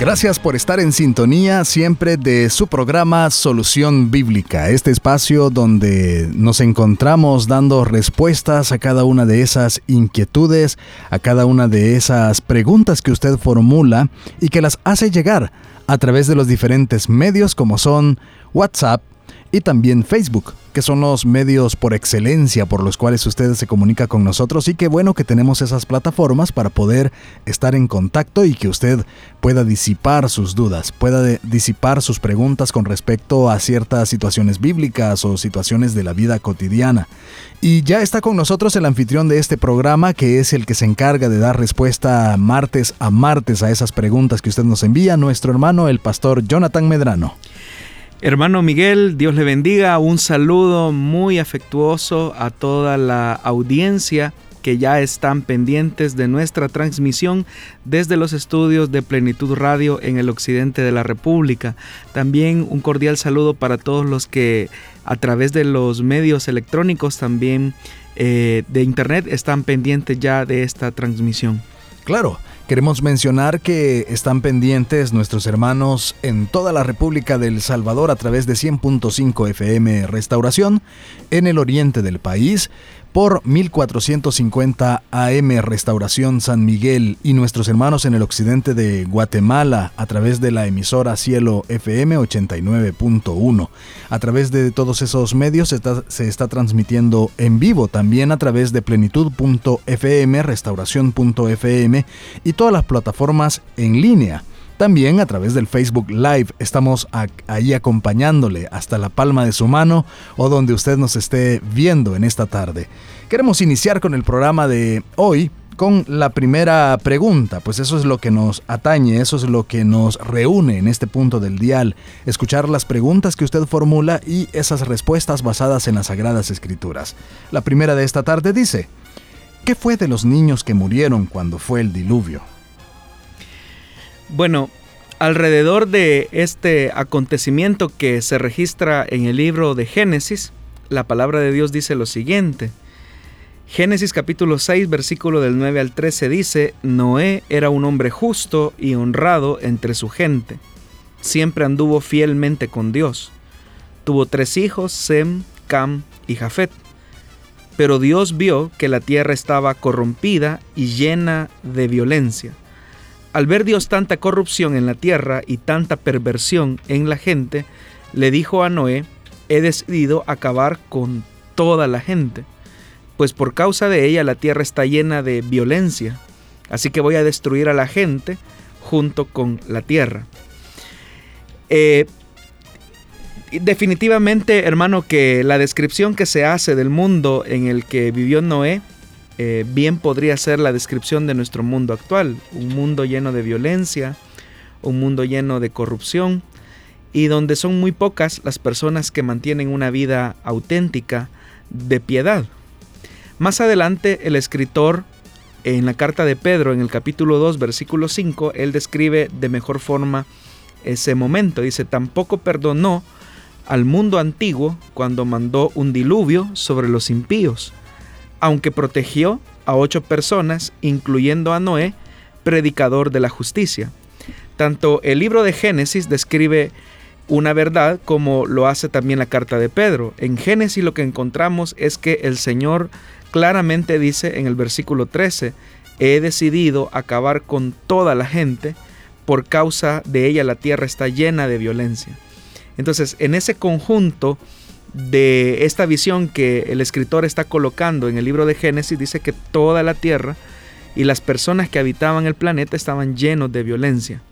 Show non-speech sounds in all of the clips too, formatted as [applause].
Gracias por estar en sintonía siempre de su programa Solución Bíblica, este espacio donde nos encontramos dando respuestas a cada una de esas inquietudes, a cada una de esas preguntas que usted formula y que las hace llegar a través de los diferentes medios como son WhatsApp, y también Facebook, que son los medios por excelencia por los cuales usted se comunica con nosotros y qué bueno que tenemos esas plataformas para poder estar en contacto y que usted pueda disipar sus dudas, pueda disipar sus preguntas con respecto a ciertas situaciones bíblicas o situaciones de la vida cotidiana. Y ya está con nosotros el anfitrión de este programa, que es el que se encarga de dar respuesta martes a martes a esas preguntas que usted nos envía, nuestro hermano el pastor Jonathan Medrano. Hermano Miguel, Dios le bendiga. Un saludo muy afectuoso a toda la audiencia que ya están pendientes de nuestra transmisión desde los estudios de Plenitud Radio en el occidente de la República. También un cordial saludo para todos los que a través de los medios electrónicos también eh, de Internet están pendientes ya de esta transmisión. Claro, Queremos mencionar que están pendientes nuestros hermanos en toda la República del Salvador a través de 100.5 FM Restauración, en el oriente del país, por 1450 AM Restauración San Miguel y nuestros hermanos en el occidente de Guatemala a través de la emisora Cielo FM 89.1. A través de todos esos medios se está, transmitiendo en vivo también a través de plenitud.fm, restauración.fm y todas las plataformas en línea. También a través del Facebook Live estamos ahí acompañándole hasta la palma de su mano o donde usted nos esté viendo en esta tarde. Queremos iniciar con el programa de hoy con la primera pregunta, pues eso es lo que nos atañe, eso es lo que nos reúne en este punto del dial, escuchar las preguntas que usted formula y esas respuestas basadas en las Sagradas Escrituras. La primera de esta tarde dice, ¿qué fue de los niños que murieron cuando fue el diluvio? Bueno, alrededor de este acontecimiento que se registra en el libro de Génesis, la palabra de Dios dice lo siguiente. Génesis capítulo 6 versículo del 9 al 13 dice, Noé era un hombre justo y honrado entre su gente. Siempre anduvo fielmente con Dios. Tuvo tres hijos, Sem, Cam y Jafet. Pero Dios vio que la tierra estaba corrompida y llena de violencia al ver Dios tanta corrupción en la tierra y tanta perversión en la gente, le dijo a Noé, he decidido acabar con toda la gente, pues por causa de ella la tierra está llena de violencia, así que voy a destruir a la gente junto con la tierra. Eh, definitivamente, hermano, que la descripción que se hace del mundo en el que vivió Noé eh, bien podría ser la descripción de nuestro mundo actual, un mundo lleno de violencia, un mundo lleno de corrupción y donde son muy pocas las personas que mantienen una vida auténtica de piedad. Más adelante el escritor en la carta de Pedro en el capítulo 2 versículo 5, él describe de mejor forma ese momento. Dice, tampoco perdonó al mundo antiguo cuando mandó un diluvio sobre los impíos aunque protegió a ocho personas, incluyendo a Noé, predicador de la justicia. Tanto el libro de Génesis describe una verdad como lo hace también la carta de Pedro. En Génesis lo que encontramos es que el Señor claramente dice en el versículo 13, he decidido acabar con toda la gente, por causa de ella la tierra está llena de violencia. Entonces, en ese conjunto de esta visión que el escritor está colocando en el libro de Génesis, dice que toda la tierra y las personas que habitaban el planeta estaban llenos de violencia.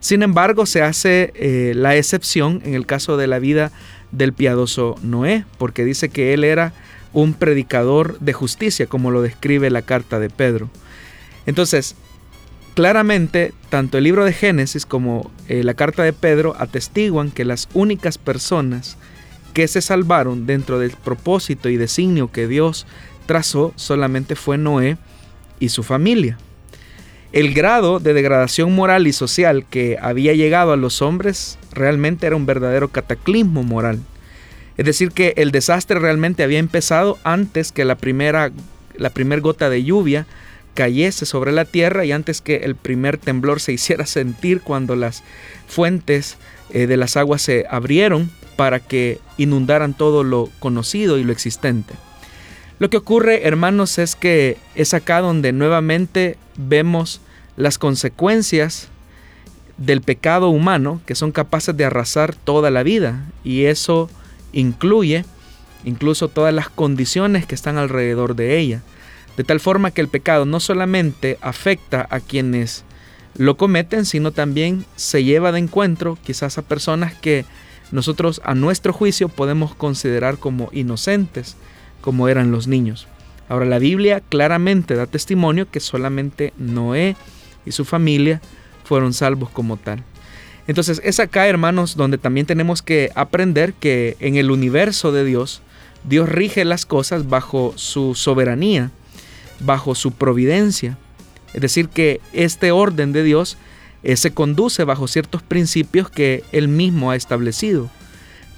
Sin embargo, se hace eh, la excepción en el caso de la vida del piadoso Noé, porque dice que él era un predicador de justicia, como lo describe la carta de Pedro. Entonces, claramente, tanto el libro de Génesis como eh, la carta de Pedro atestiguan que las únicas personas que se salvaron dentro del propósito y designio que Dios trazó solamente fue Noé y su familia. El grado de degradación moral y social que había llegado a los hombres realmente era un verdadero cataclismo moral. Es decir, que el desastre realmente había empezado antes que la primera, la primer gota de lluvia cayese sobre la tierra y antes que el primer temblor se hiciera sentir cuando las fuentes eh, de las aguas se abrieron para que inundaran todo lo conocido y lo existente. Lo que ocurre, hermanos, es que es acá donde nuevamente vemos las consecuencias del pecado humano que son capaces de arrasar toda la vida y eso incluye incluso todas las condiciones que están alrededor de ella. De tal forma que el pecado no solamente afecta a quienes lo cometen, sino también se lleva de encuentro quizás a personas que nosotros a nuestro juicio podemos considerar como inocentes, como eran los niños. Ahora la Biblia claramente da testimonio que solamente Noé y su familia fueron salvos como tal. Entonces es acá, hermanos, donde también tenemos que aprender que en el universo de Dios, Dios rige las cosas bajo su soberanía, bajo su providencia. Es decir, que este orden de Dios eh, se conduce bajo ciertos principios que Él mismo ha establecido.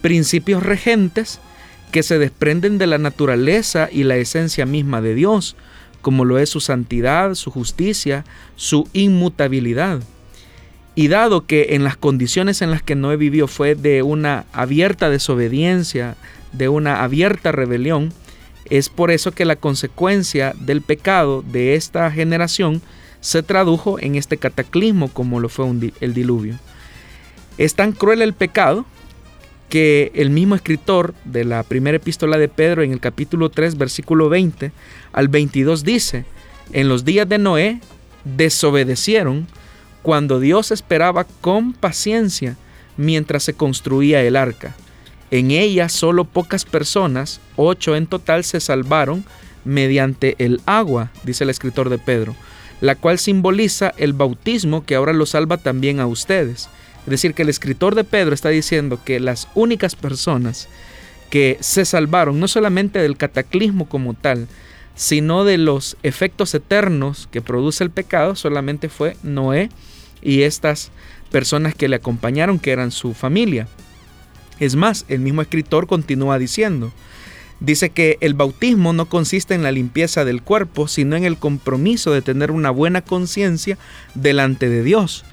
Principios regentes que se desprenden de la naturaleza y la esencia misma de Dios, como lo es su santidad, su justicia, su inmutabilidad. Y dado que en las condiciones en las que Noé vivió fue de una abierta desobediencia, de una abierta rebelión, es por eso que la consecuencia del pecado de esta generación se tradujo en este cataclismo como lo fue el diluvio. Es tan cruel el pecado que el mismo escritor de la primera epístola de Pedro en el capítulo 3 versículo 20 al 22 dice, en los días de Noé desobedecieron cuando Dios esperaba con paciencia mientras se construía el arca. En ella solo pocas personas, ocho en total, se salvaron mediante el agua, dice el escritor de Pedro, la cual simboliza el bautismo que ahora lo salva también a ustedes. Es decir, que el escritor de Pedro está diciendo que las únicas personas que se salvaron no solamente del cataclismo como tal, sino de los efectos eternos que produce el pecado, solamente fue Noé y estas personas que le acompañaron, que eran su familia. Es más, el mismo escritor continúa diciendo, dice que el bautismo no consiste en la limpieza del cuerpo, sino en el compromiso de tener una buena conciencia delante de Dios.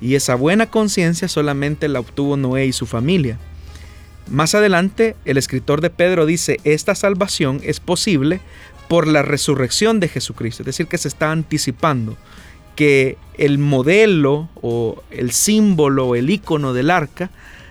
Y esa buena conciencia solamente la obtuvo Noé y su familia. Más adelante, el escritor de Pedro dice, esta salvación es posible por la resurrección de Jesucristo, es decir, que se está anticipando que el modelo o el símbolo o el icono del arca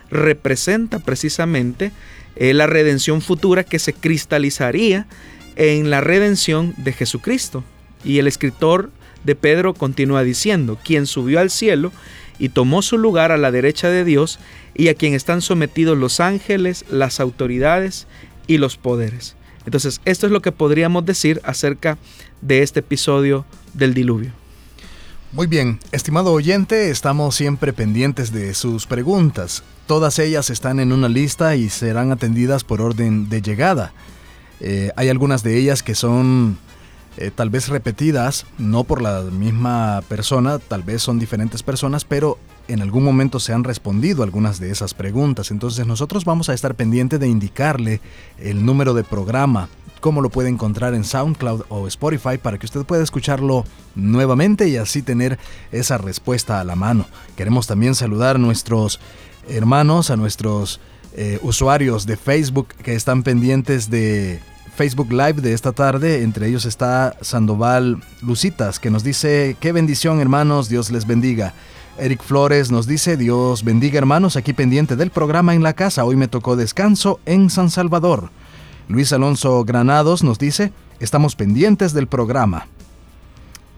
representa precisamente eh, la redención futura que se cristalizaría en la redención de Jesucristo. Y el escritor de Pedro continúa diciendo, quien subió al cielo y tomó su lugar a la derecha de Dios y a quien están sometidos los ángeles, las autoridades y los poderes. Entonces, esto es lo que podríamos decir acerca de este episodio del diluvio. Muy bien, estimado oyente, estamos siempre pendientes de sus preguntas. Todas ellas están en una lista y serán atendidas por orden de llegada. Eh, hay algunas de ellas que son eh, tal vez repetidas, no por la misma persona, tal vez son diferentes personas, pero en algún momento se han respondido algunas de esas preguntas. Entonces nosotros vamos a estar pendiente de indicarle el número de programa cómo lo puede encontrar en SoundCloud o Spotify para que usted pueda escucharlo nuevamente y así tener esa respuesta a la mano. Queremos también saludar a nuestros hermanos, a nuestros eh, usuarios de Facebook que están pendientes de Facebook Live de esta tarde. Entre ellos está Sandoval Lucitas, que nos dice, qué bendición hermanos, Dios les bendiga. Eric Flores nos dice, Dios bendiga hermanos, aquí pendiente del programa en la casa. Hoy me tocó descanso en San Salvador. Luis Alonso Granados nos dice, estamos pendientes del programa.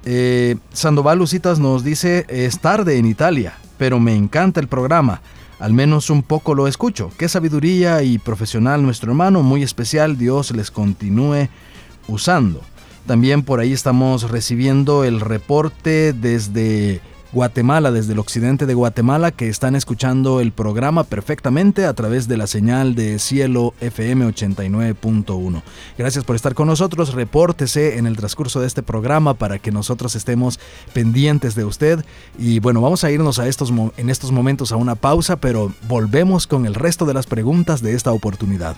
Eh, Sandoval Lucitas nos dice, es tarde en Italia, pero me encanta el programa. Al menos un poco lo escucho. Qué sabiduría y profesional nuestro hermano, muy especial. Dios les continúe usando. También por ahí estamos recibiendo el reporte desde Guatemala, desde el occidente de Guatemala, que están escuchando el programa perfectamente a través de la señal de cielo FM 89.1. Gracias por estar con nosotros. Repórtese en el transcurso de este programa para que nosotros estemos pendientes de usted. Y bueno, vamos a irnos a estos, en estos momentos a una pausa, pero volvemos con el resto de las preguntas de esta oportunidad.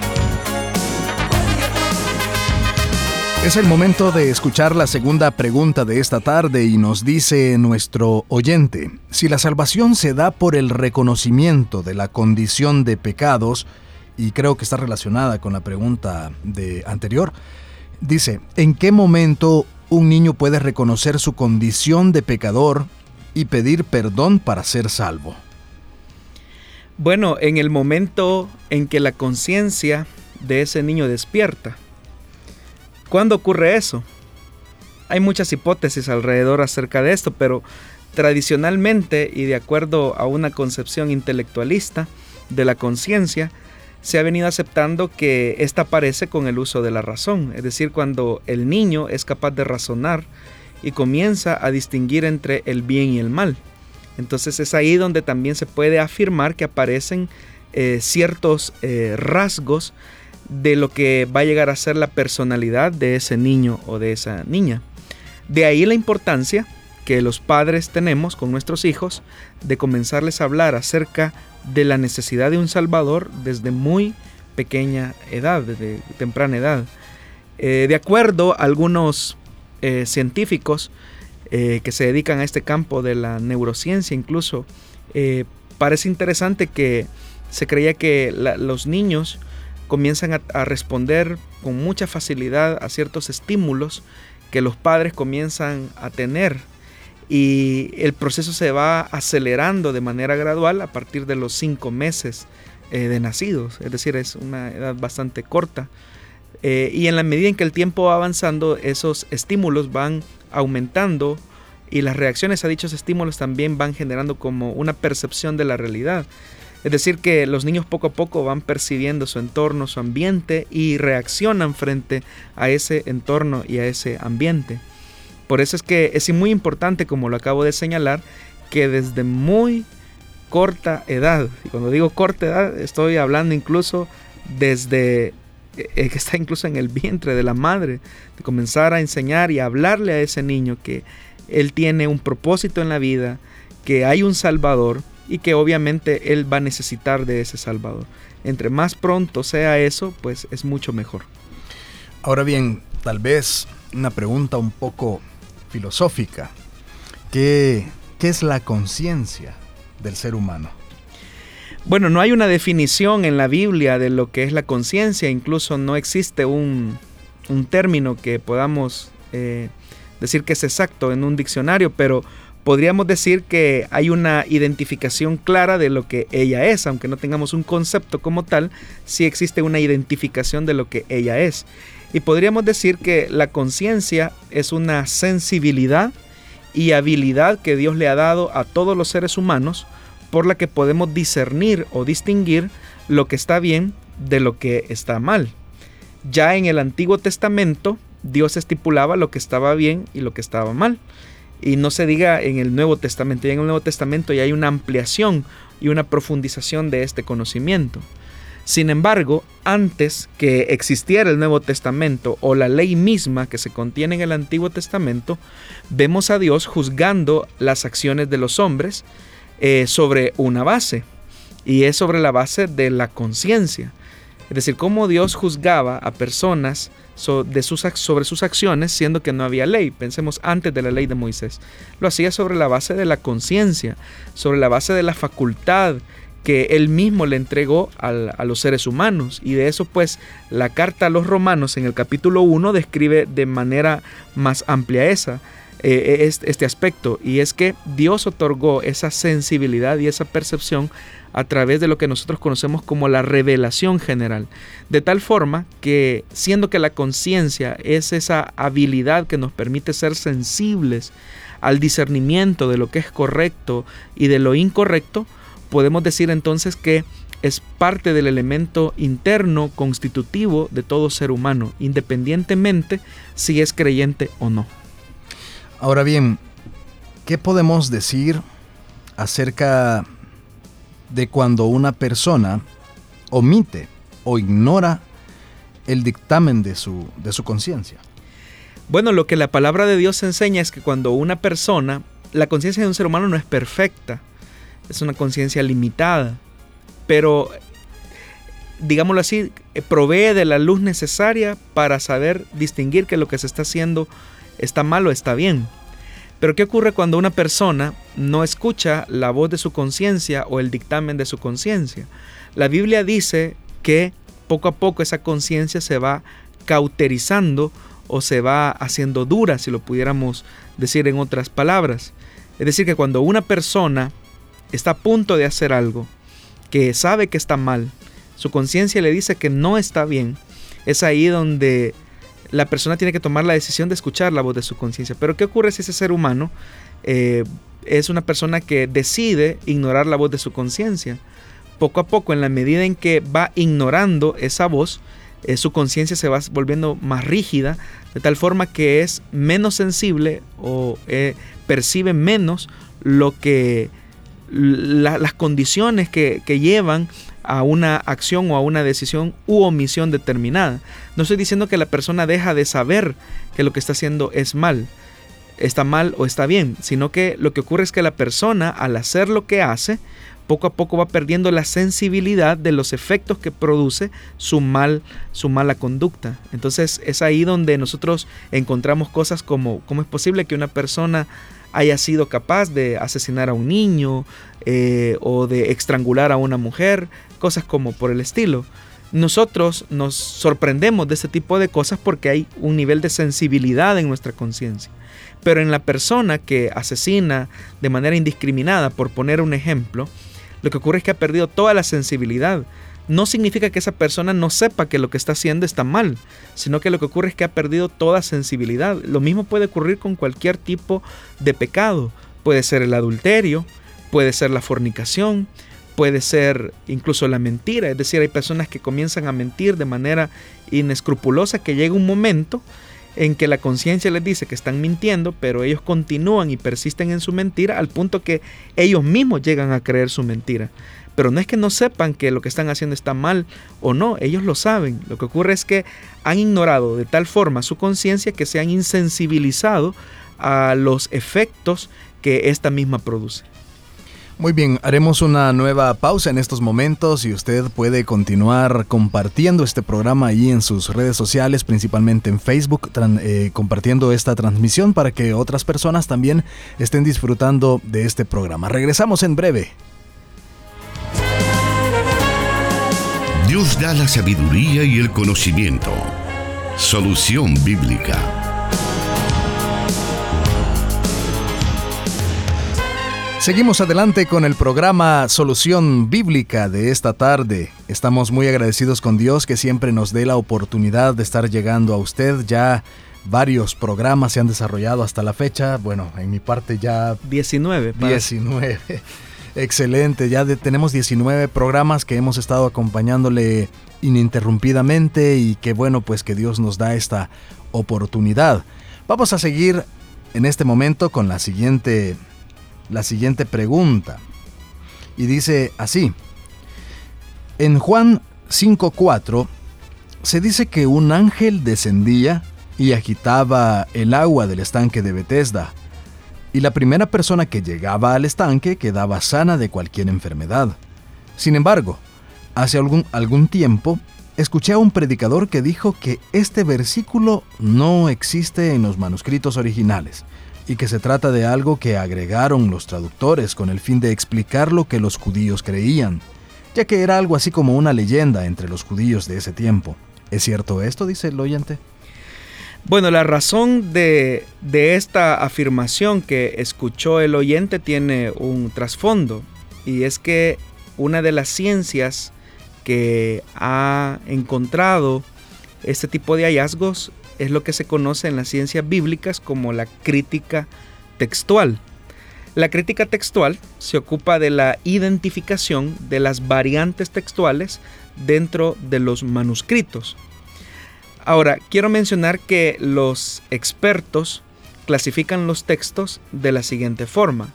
Es el momento de escuchar la segunda pregunta de esta tarde y nos dice nuestro oyente, si la salvación se da por el reconocimiento de la condición de pecados, y creo que está relacionada con la pregunta de anterior, dice, ¿en qué momento un niño puede reconocer su condición de pecador y pedir perdón para ser salvo? Bueno, en el momento en que la conciencia de ese niño despierta, ¿Cuándo ocurre eso? Hay muchas hipótesis alrededor acerca de esto, pero tradicionalmente y de acuerdo a una concepción intelectualista de la conciencia, se ha venido aceptando que esta aparece con el uso de la razón, es decir, cuando el niño es capaz de razonar y comienza a distinguir entre el bien y el mal. Entonces es ahí donde también se puede afirmar que aparecen eh, ciertos eh, rasgos de lo que va a llegar a ser la personalidad de ese niño o de esa niña. De ahí la importancia que los padres tenemos con nuestros hijos de comenzarles a hablar acerca de la necesidad de un Salvador desde muy pequeña edad, desde temprana edad. Eh, de acuerdo a algunos eh, científicos eh, que se dedican a este campo de la neurociencia incluso, parece interesante que se creía que los niños comienzan a, responder con mucha facilidad a ciertos estímulos que los padres comienzan a tener y el proceso se va acelerando de manera gradual a partir de los cinco meses eh, de nacidos, es decir, es una edad bastante corta. Eh, y en la medida en que el tiempo va avanzando, esos estímulos van aumentando y las reacciones a dichos estímulos también van generando como una percepción de la realidad. Es decir, que los niños poco a poco van percibiendo su entorno, su ambiente y reaccionan frente a ese entorno y a ese ambiente. Por eso es que es muy importante, como lo acabo de señalar, que desde muy corta edad, y cuando digo corta edad estoy hablando incluso desde eh, que está incluso en el vientre de la madre, de comenzar a enseñar y a hablarle a ese niño que él tiene un propósito en la vida, que hay un Salvador y que obviamente Él va a necesitar de ese Salvador. Entre más pronto sea eso, pues es mucho mejor. Ahora bien, tal vez una pregunta un poco filosófica. ¿Qué, qué es la conciencia del ser humano? Bueno, no hay una definición en la Biblia de lo que es la conciencia, incluso no existe un, término que podamos eh, decir que es exacto en un diccionario, pero podríamos decir que hay una identificación clara de lo que ella es, aunque no tengamos un concepto como tal, sí existe una identificación de lo que ella es. Y podríamos decir que la conciencia es una sensibilidad y habilidad que Dios le ha dado a todos los seres humanos por la que podemos discernir o distinguir lo que está bien de lo que está mal. Ya en el Antiguo Testamento Dios estipulaba lo que estaba bien y lo que estaba mal. Y no se diga en el Nuevo Testamento, ya en el Nuevo Testamento ya hay una ampliación y una profundización de este conocimiento. Sin embargo, antes que existiera el Nuevo Testamento o la ley misma que se contiene en el Antiguo Testamento, vemos a Dios juzgando las acciones de los hombres eh, sobre una base, y es sobre la base de la conciencia. Es decir, cómo Dios juzgaba a personas de sus, sobre sus acciones, siendo que no había ley. Pensemos antes de la ley de Moisés. Lo hacía sobre la base de la conciencia, sobre la base de la facultad que él mismo le entregó a los seres humanos. Y de eso pues la carta a los romanos en el capítulo 1 describe de manera más amplia esa, eh, este aspecto. Y es que Dios otorgó esa sensibilidad y esa percepción a través de lo que nosotros conocemos como la revelación general. De tal forma que siendo que la conciencia es esa habilidad que nos permite ser sensibles al discernimiento de lo que es correcto y de lo incorrecto, podemos decir entonces que es parte del elemento interno constitutivo de todo ser humano, independientemente si es creyente o no. Ahora bien, ¿qué podemos decir acerca de cuando una persona omite o ignora el dictamen de su, de su conciencia? Bueno, lo que la palabra de Dios enseña es que cuando una persona, la conciencia de un ser humano no es perfecta, es una conciencia limitada, pero digámoslo así, provee de la luz necesaria para saber distinguir que lo que se está haciendo está mal o está bien. Pero ¿qué ocurre cuando una persona no escucha la voz de su conciencia o el dictamen de su conciencia? La Biblia dice que poco a poco esa conciencia se va cauterizando o se va haciendo dura, si lo pudiéramos decir en otras palabras. Es decir, que cuando una persona está a punto de hacer algo que sabe que está mal, su conciencia le dice que no está bien, es ahí donde la persona tiene que tomar la decisión de escuchar la voz de su conciencia. Pero ¿qué ocurre si ese ser humano eh, es una persona que decide ignorar la voz de su conciencia? Poco a poco, en la medida en que va ignorando esa voz, eh, su conciencia se va volviendo más rígida, de tal forma que es menos sensible o eh, percibe menos lo que las condiciones que, llevan a una acción o a una decisión u omisión determinada. No estoy diciendo que la persona deja de saber que lo que está haciendo es mal, está mal o está bien, sino que lo que ocurre es que la persona al hacer lo que hace, poco a poco va perdiendo la sensibilidad de los efectos que produce su mal su mala conducta. Entonces es ahí donde nosotros encontramos cosas como cómo es posible que una persona haya sido capaz de asesinar a un niño eh, o de estrangular a una mujer, cosas como por el estilo. Nosotros nos sorprendemos de ese tipo de cosas porque hay un nivel de sensibilidad en nuestra conciencia. Pero en la persona que asesina de manera indiscriminada, por poner un ejemplo, lo que ocurre es que ha perdido toda la sensibilidad no significa que esa persona no sepa que lo que está haciendo está mal, sino que lo que ocurre es que ha perdido toda sensibilidad. Lo mismo puede ocurrir con cualquier tipo de pecado. Puede ser el adulterio, puede ser la fornicación, puede ser incluso la mentira. Es decir, hay personas que comienzan a mentir de manera inescrupulosa que llega un momento en que la conciencia les dice que están mintiendo, pero ellos continúan y persisten en su mentira al punto que ellos mismos llegan a creer su mentira. Pero no es que no sepan que lo que están haciendo está mal o no, ellos lo saben. Lo que ocurre es que han ignorado de tal forma su conciencia que se han insensibilizado a los efectos que esta misma produce. Muy bien, haremos una nueva pausa en estos momentos y usted puede continuar compartiendo este programa ahí en sus redes sociales, principalmente en Facebook, eh, compartiendo esta transmisión para que otras personas también estén disfrutando de este programa. Regresamos en breve. Dios da la sabiduría y el conocimiento. Solución bíblica. Seguimos adelante con el programa Solución Bíblica de esta tarde. Estamos muy agradecidos con Dios que siempre nos dé la oportunidad de estar llegando a usted. Ya varios programas se han desarrollado hasta la fecha. Bueno, en mi parte ya... 19. 19. [laughs] Excelente, ya tenemos 19 programas que hemos estado acompañándole ininterrumpidamente y que bueno, pues que Dios nos da esta oportunidad. Vamos a seguir en este momento con la siguiente la siguiente pregunta. Y dice así: En Juan 5:4 se dice que un ángel descendía y agitaba el agua del estanque de Bethesda y la primera persona que llegaba al estanque quedaba sana de cualquier enfermedad. Sin embargo, hace algún, algún tiempo, escuché a un predicador que dijo que este versículo no existe en los manuscritos originales y que se trata de algo que agregaron los traductores con el fin de explicar lo que los judíos creían. ya que era algo así como una leyenda entre los judíos de ese tiempo. ¿Es cierto esto? dice el oyente. Bueno, la razón de, de, esta afirmación que escuchó el oyente tiene un trasfondo y es que una de las ciencias que ha encontrado este tipo de hallazgos es lo que se conoce en las ciencias bíblicas como la crítica textual. La crítica textual se ocupa de la identificación de las variantes textuales dentro de los manuscritos. Ahora, quiero mencionar que los expertos clasifican los textos de la siguiente forma.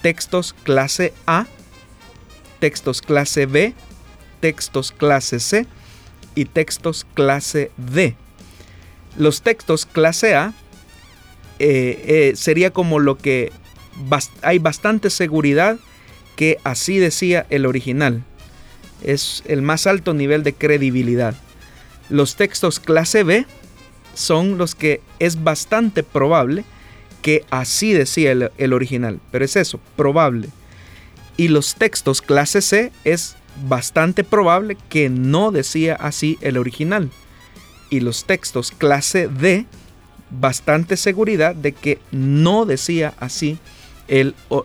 Textos clase A, textos clase B, textos clase C y textos clase D. Los textos clase A eh, eh, sería como lo que hay bastante seguridad que así decía el original. Es el más alto nivel de credibilidad. Los textos clase B son los que es bastante probable que así decía el, original. Pero es eso, probable. Y los textos clase C es bastante probable que no decía así el original. Y los textos clase D, bastante seguridad de que no decía así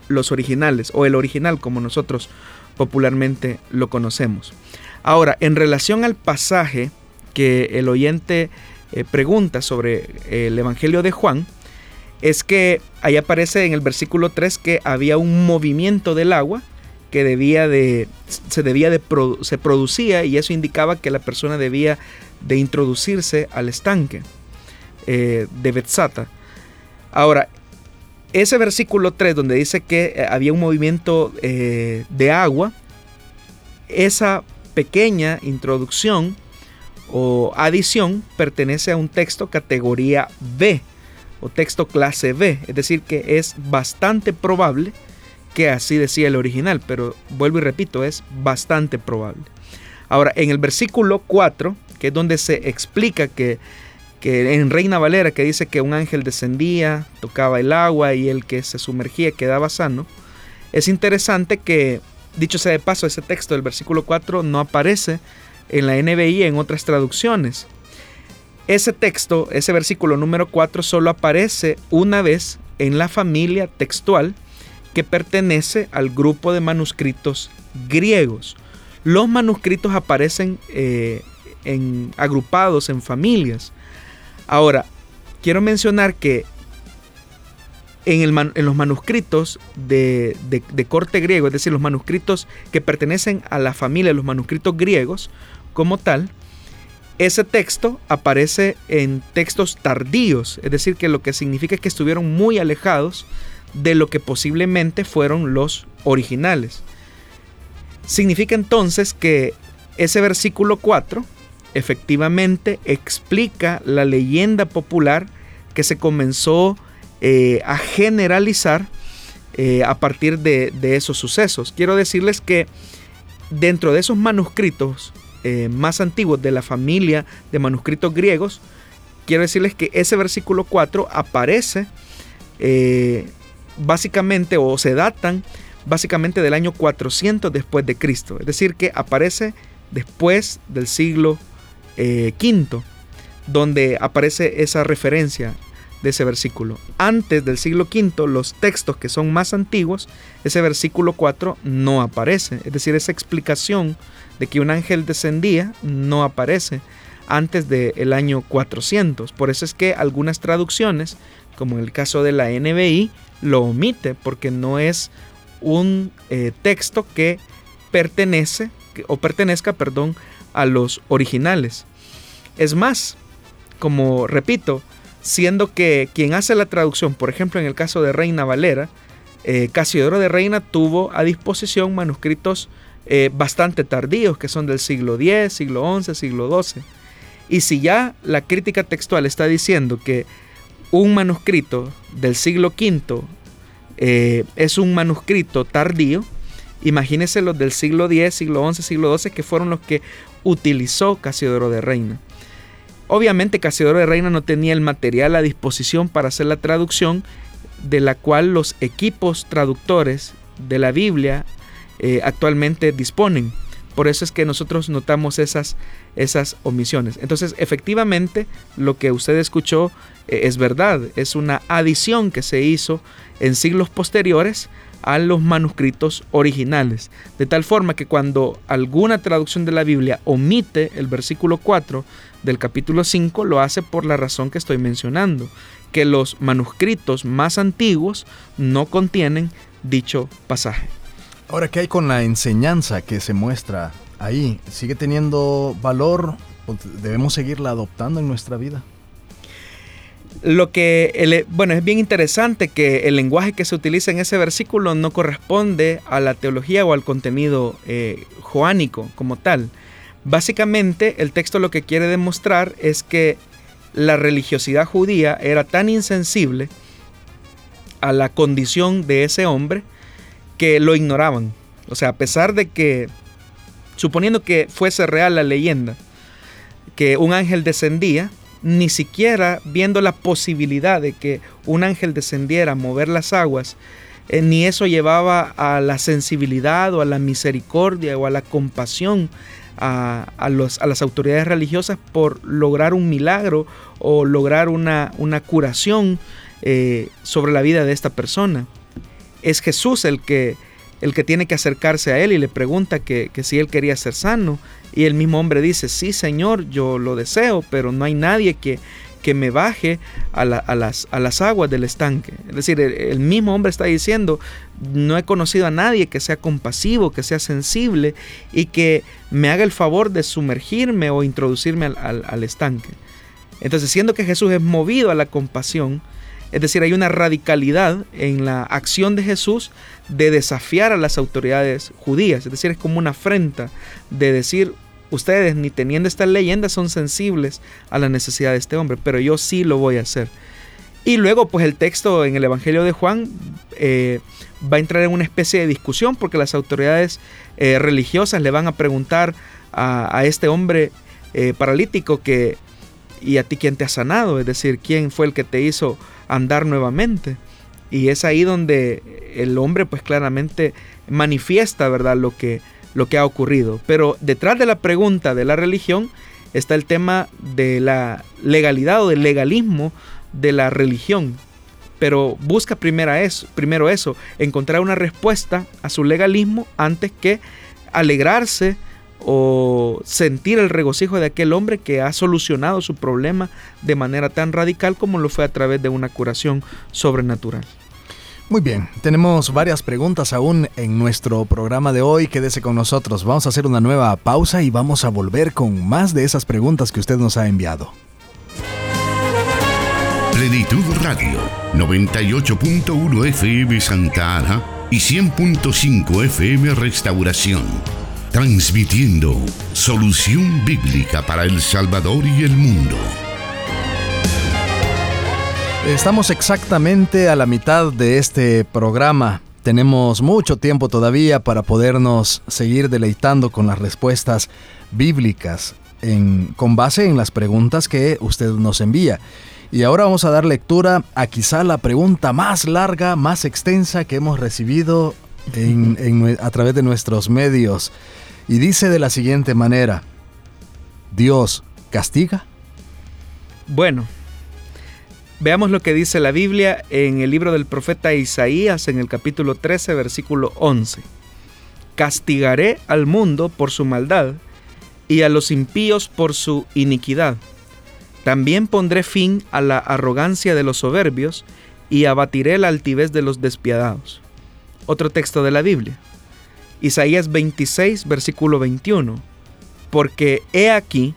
los originales o el original como nosotros popularmente lo conocemos. Ahora, en relación al pasaje que el oyente eh, pregunta sobre el Evangelio de Juan, es que ahí aparece en el versículo 3 que había un movimiento del agua que debía de se debía de se producía y eso indicaba que la persona debía de introducirse al estanque eh, de Betzata. Ahora, ese versículo 3 donde dice que eh, había un movimiento eh, de agua, esa pequeña introducción o adición pertenece a un texto categoría B o texto clase B, es decir, que es bastante probable que así decía el original, pero vuelvo y repito, es bastante probable. Ahora, en el versículo 4, que es donde se explica que que en Reina Valera que dice que un ángel descendía, tocaba el agua y el que se sumergía quedaba sano, es interesante que, dicho sea de paso, ese texto del versículo 4 no aparece en la NBI en otras traducciones. Ese texto, ese versículo número 4, solo aparece una vez en la familia textual que pertenece al grupo de manuscritos griegos. Los manuscritos aparecen eh, agrupados en familias. Ahora, quiero mencionar que en, los manuscritos de, corte griego, es decir, los manuscritos que pertenecen a la familia de los manuscritos griegos como tal, ese texto aparece en textos tardíos, es decir, que lo que significa es que estuvieron muy alejados de lo que posiblemente fueron los originales. Significa entonces que ese versículo 4 efectivamente explica la leyenda popular que se comenzó eh, a generalizar eh, a partir de, esos sucesos. Quiero decirles que dentro de esos manuscritos eh, más antiguos de la familia de manuscritos griegos, quiero decirles que ese versículo 4 aparece básicamente o se datan básicamente del año 400 después de Cristo. Es decir, que aparece después del siglo eh, quinto, donde aparece esa referencia de ese versículo. Antes del siglo V, los textos que son más antiguos, ese versículo 4 no aparece. Es decir, esa explicación de que un ángel descendía no aparece antes del año 400. Por eso es que algunas traducciones, como en el caso de la NBI, lo omite porque no es un eh, texto que pertenece o pertenezca, perdón, a los originales. Es más, como repito, siendo que quien hace la traducción, por ejemplo en el caso de Reina Valera, eh, Casiodoro de Reina tuvo a disposición manuscritos eh, bastante tardíos, que son del siglo X, siglo XI, siglo XII. Y si ya la crítica textual está diciendo que un manuscrito del siglo V eh, es un manuscrito tardío, imagínense los del siglo X, siglo XI, siglo XII, que fueron los que utilizó Casiodoro de Reina. Obviamente Casiodoro de Reina no tenía el material a disposición para hacer la traducción, de la cual los equipos traductores de la Biblia eh, actualmente disponen. Por eso es que nosotros notamos esas, esas omisiones. Entonces, efectivamente, lo que usted escuchó eh, es verdad. Es una adición que se hizo en siglos posteriores a los manuscritos originales. De tal forma que cuando alguna traducción de la Biblia omite el versículo 4 del capítulo 5, lo hace por la razón que estoy mencionando, que los manuscritos más antiguos no contienen dicho pasaje. Ahora, ¿qué hay con la enseñanza que se muestra ahí? ¿Sigue teniendo valor o debemos seguirla adoptando en nuestra vida? Lo que, bueno, es bien interesante que el lenguaje que se utiliza en ese versículo no corresponde a la teología o al contenido eh, joánico como tal. Básicamente, el texto lo que quiere demostrar es que la religiosidad judía era tan insensible a la condición de ese hombre que lo ignoraban. O sea, a pesar de que, suponiendo que fuese real la leyenda, que un ángel descendía, ni siquiera viendo la posibilidad de que un ángel descendiera a mover las aguas, eh, ni eso llevaba a la sensibilidad o a la misericordia o a la compasión a, las autoridades religiosas por lograr un milagro o lograr una, una curación eh, sobre la vida de esta persona. Es Jesús el que, el que tiene que acercarse a él y le pregunta que, que si él quería ser sano. Y el mismo hombre dice, sí Señor, yo lo deseo, pero no hay nadie que, que me baje a, las, a, las, aguas del estanque. Es decir, el, mismo hombre está diciendo, no he conocido a nadie que sea compasivo, que sea sensible y que me haga el favor de sumergirme o introducirme al, al estanque. Entonces, siendo que Jesús es movido a la compasión, es decir, hay una radicalidad en la acción de Jesús de desafiar a las autoridades judías. Es decir, es como una afrenta de decir, ustedes ni teniendo estas leyendas son sensibles a la necesidad de este hombre, pero yo sí lo voy a hacer. Y luego, pues el texto en el Evangelio de Juan eh, va a entrar en una especie de discusión porque las autoridades eh, religiosas le van a preguntar a, este hombre eh, paralítico que, ¿y a ti quién te ha sanado? Es decir, ¿quién fue el que te hizo andar nuevamente? Y es ahí donde el hombre pues claramente manifiesta, ¿verdad? Lo que, lo que ha ocurrido. Pero detrás de la pregunta de la religión está el tema de la legalidad o del legalismo de la religión. Pero busca primero eso, primero eso, encontrar una respuesta a su legalismo antes que alegrarse o sentir el regocijo de aquel hombre que ha solucionado su problema de manera tan radical como lo fue a través de una curación sobrenatural. Muy bien, tenemos varias preguntas aún en nuestro programa de hoy. Quédese con nosotros. Vamos a hacer una nueva pausa y vamos a volver con más de esas preguntas que usted nos ha enviado. Plenitud Radio, 98.1 FM Santa Ana y 100.5 FM Restauración. Transmitiendo solución bíblica para El Salvador y el mundo. Estamos exactamente a la mitad de este programa. Tenemos mucho tiempo todavía para podernos seguir deleitando con las respuestas bíblicas con base en las preguntas que usted nos envía. Y ahora vamos a dar lectura a quizá la pregunta más larga, más extensa que hemos recibido a través de nuestros medios. Y dice de la siguiente manera, ¿Dios castiga? Bueno, Veamos lo que dice la Biblia en el libro del profeta Isaías en el capítulo 13, versículo 11. Castigaré al mundo por su maldad y a los impíos por su iniquidad. También pondré fin a la arrogancia de los soberbios y abatiré la altivez de los despiadados. Otro texto de la Biblia. Isaías 26, versículo 21. Porque he aquí,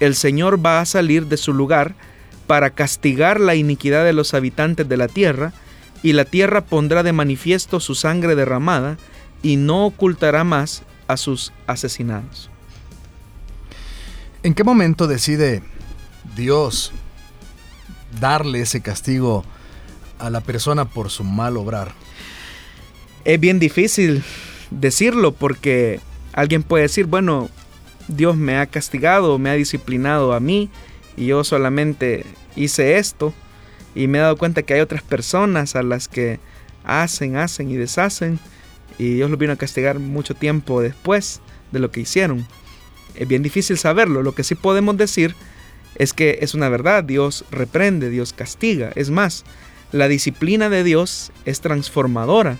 el Señor va a salir de su lugar para castigar la iniquidad de los habitantes de la tierra, y la tierra pondrá de manifiesto su sangre derramada, y no ocultará más a sus asesinados. ¿En qué momento decide Dios darle ese castigo a la persona por su mal obrar? Es bien difícil decirlo porque alguien puede decir, bueno, Dios me ha castigado, me ha disciplinado a mí y yo solamente hice esto y me he dado cuenta que hay otras personas a las que hacen, hacen y deshacen y Dios los vino a castigar mucho tiempo después de lo que hicieron. Es bien difícil saberlo, lo que sí podemos decir es que es una verdad, Dios reprende, Dios castiga. Es más, la disciplina de Dios es transformadora,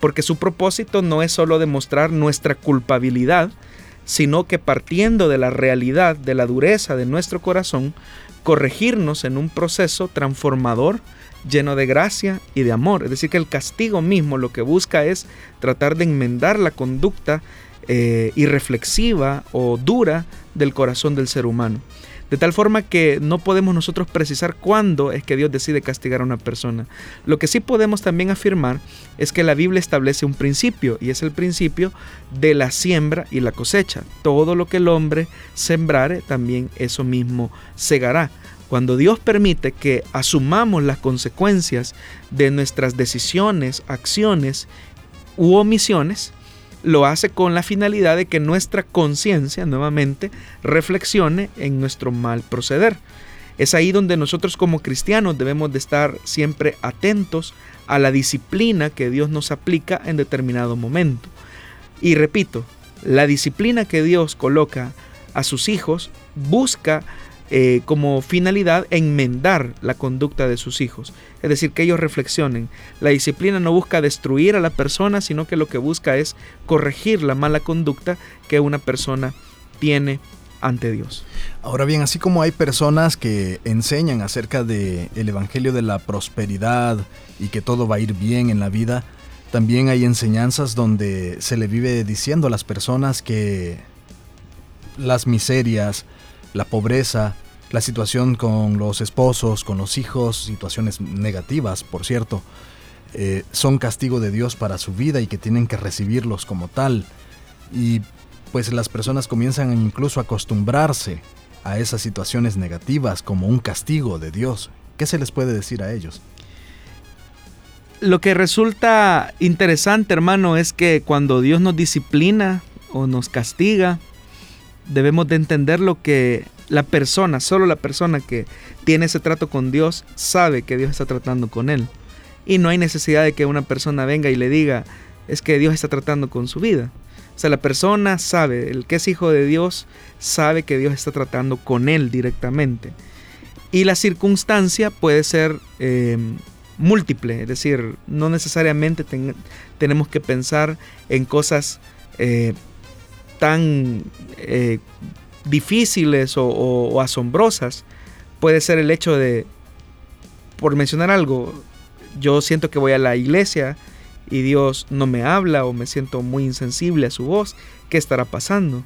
porque su propósito no es solo demostrar nuestra culpabilidad, sino que partiendo de la realidad, de la dureza de nuestro corazón, corregirnos en un proceso transformador lleno de gracia y de amor. Es decir, que el castigo mismo lo que busca es tratar de enmendar la conducta eh, irreflexiva o dura del corazón del ser humano. De tal forma que no podemos nosotros precisar cuándo es que Dios decide castigar a una persona. Lo que sí podemos también afirmar es que la Biblia establece un principio y es el principio de la siembra y la cosecha. Todo lo que el hombre sembrare, también eso mismo segará. Cuando Dios permite que asumamos las consecuencias de nuestras decisiones, acciones u omisiones, lo hace con la finalidad de que nuestra conciencia nuevamente reflexione en nuestro mal proceder. Es ahí donde nosotros como cristianos debemos de estar siempre atentos a la disciplina que Dios nos aplica en determinado momento. Y repito, la disciplina que Dios coloca a sus hijos busca eh, como finalidad enmendar la conducta de sus hijos. Es decir, que ellos reflexionen. La disciplina no busca destruir a la persona, sino que lo que busca es corregir la mala conducta que una persona tiene ante Dios. Ahora bien, así como hay personas que enseñan acerca del el evangelio de la prosperidad y que todo va a ir bien en la vida, también hay enseñanzas donde se le vive diciendo a las personas que las miserias, la pobreza, la situación con los esposos, con los hijos, situaciones negativas, por cierto, eh, son castigo de Dios para su vida y que tienen que recibirlos como tal. Y pues las personas comienzan incluso a acostumbrarse a esas situaciones negativas como un castigo de Dios. ¿Qué se les puede decir a ellos? Lo que resulta interesante, hermano, es que cuando Dios nos disciplina o nos castiga, debemos de entender lo que la persona, solo la persona que tiene ese trato con Dios sabe que Dios está tratando con él. Y no hay necesidad de que una persona venga y le diga, es que Dios está tratando con su vida. O sea, la persona sabe, el que es hijo de Dios sabe que Dios está tratando con él directamente. Y la circunstancia puede ser em, múltiple, es decir, no necesariamente tenemos que pensar en cosas eh, tan eh, difíciles o, asombrosas puede ser el hecho de, por mencionar algo, yo siento que voy a la iglesia y Dios no me habla o me siento muy insensible a su voz, ¿qué estará pasando?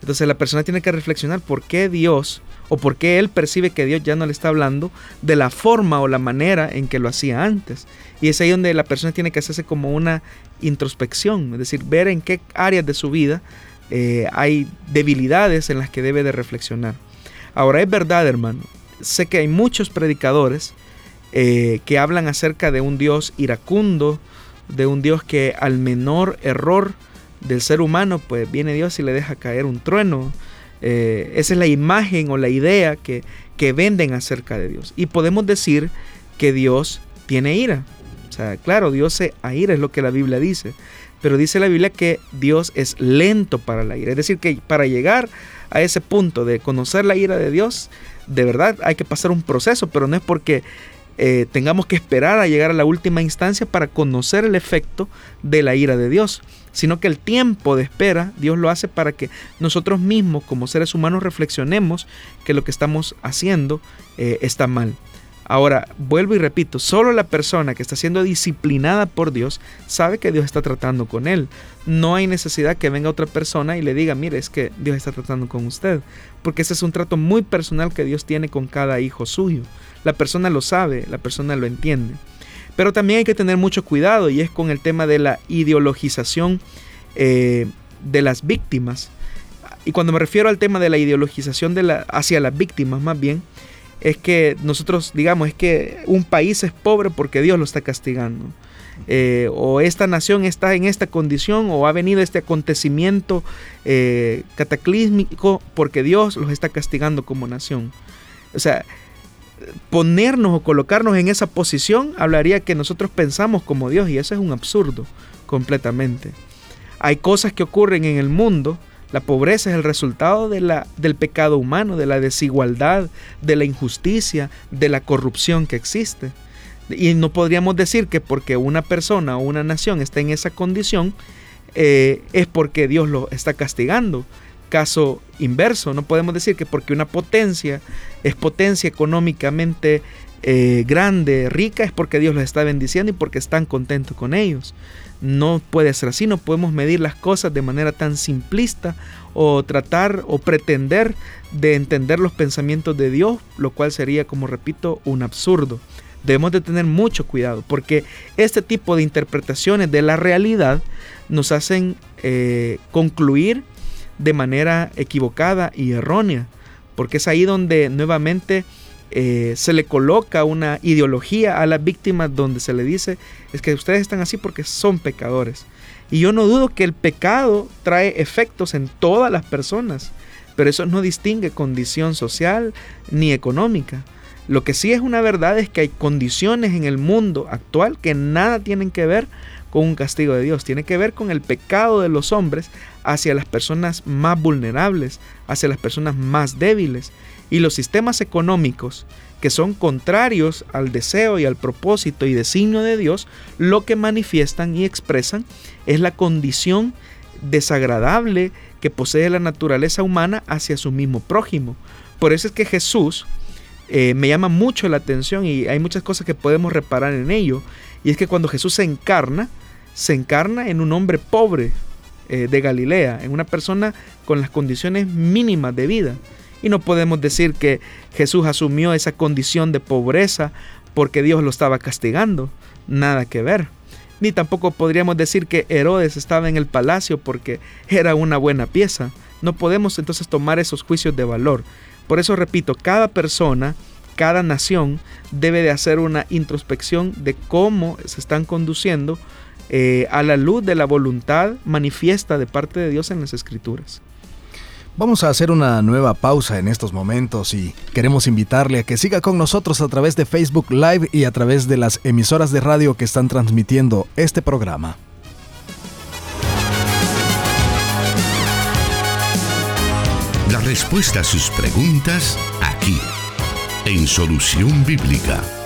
Entonces la persona tiene que reflexionar por qué Dios o por qué él percibe que Dios ya no le está hablando de la forma o la manera en que lo hacía antes. Y es ahí donde la persona tiene que hacerse como una introspección, es decir, ver en qué áreas de su vida eh, hay debilidades en las que debe de reflexionar. Ahora es verdad, hermano, sé que hay muchos predicadores eh, que hablan acerca de un Dios iracundo, de un Dios que al menor error del ser humano, pues viene Dios y le deja caer un trueno. Eh, esa es la imagen o la idea que, que venden acerca de Dios. Y podemos decir que Dios tiene ira. O sea, claro, Dios se aira, es lo que la Biblia dice. Pero dice la Biblia que Dios es lento para la ira. Es decir, que para llegar a ese punto de conocer la ira de Dios, de verdad hay que pasar un proceso, pero no es porque eh, tengamos que esperar a llegar a la última instancia para conocer el efecto de la ira de Dios, sino que el tiempo de espera Dios lo hace para que nosotros mismos como seres humanos reflexionemos que lo que estamos haciendo eh, está mal. Ahora, vuelvo y repito, solo la persona que está siendo disciplinada por Dios sabe que Dios está tratando con él. No hay necesidad que venga otra persona y le diga, mire, es que Dios está tratando con usted. Porque ese es un trato muy personal que Dios tiene con cada hijo suyo. La persona lo sabe, la persona lo entiende. Pero también hay que tener mucho cuidado y es con el tema de la ideologización eh, de las víctimas. Y cuando me refiero al tema de la ideologización de la, hacia las víctimas más bien, es que nosotros digamos, es que un país es pobre porque Dios lo está castigando. Eh, o esta nación está en esta condición o ha venido este acontecimiento eh, cataclísmico porque Dios los está castigando como nación. O sea, ponernos o colocarnos en esa posición hablaría que nosotros pensamos como Dios y eso es un absurdo completamente. Hay cosas que ocurren en el mundo La pobreza es el resultado de la, del pecado humano, de la desigualdad, de la injusticia, de la corrupción que existe. Y no podríamos decir que porque una persona o una nación está en esa condición, eh, es porque Dios lo está castigando. Caso inverso, no podemos decir que porque una potencia es potencia económicamente eh, grande, rica, es porque Dios los está bendiciendo y porque están contentos con ellos. No puede ser así, no podemos medir las cosas de manera tan simplista o tratar o pretender de entender los pensamientos de Dios, lo cual sería, como repito, un absurdo. Debemos de tener mucho cuidado porque este tipo de interpretaciones de la realidad nos hacen eh, concluir de manera equivocada y errónea, porque es ahí donde nuevamente eh, se le coloca una ideología a las víctimas donde se le dice es que ustedes están así porque son pecadores. Y yo no dudo que el pecado trae efectos en todas las personas, pero eso no distingue condición social ni económica. Lo que sí es una verdad es que hay condiciones en el mundo actual que nada tienen que ver con un castigo de Dios, tiene que ver con el pecado de los hombres hacia las personas más vulnerables, hacia las personas más débiles y los sistemas económicos que son contrarios al deseo y al propósito y designio de Dios, lo que manifiestan y expresan es la condición desagradable que posee la naturaleza humana hacia su mismo prójimo. Por eso es que Jesús eh, me llama mucho la atención y hay muchas cosas que podemos reparar en ello. Y es que cuando Jesús se encarna, se encarna en un hombre pobre eh, de Galilea, en una persona con las condiciones mínimas de vida. Y no podemos decir que Jesús asumió esa condición de pobreza porque Dios lo estaba castigando. Nada que ver. Ni tampoco podríamos decir que Herodes estaba en el palacio porque era una buena pieza. No podemos entonces tomar esos juicios de valor. Por eso repito, cada persona, cada nación debe de hacer una introspección de cómo se están conduciendo eh, a la luz de la voluntad manifiesta de parte de Dios en las escrituras. Vamos a hacer una nueva pausa en estos momentos y queremos invitarle a que siga con nosotros a través de Facebook Live y a través de las emisoras de radio que están transmitiendo este programa. La respuesta a sus preguntas aquí, en Solución Bíblica.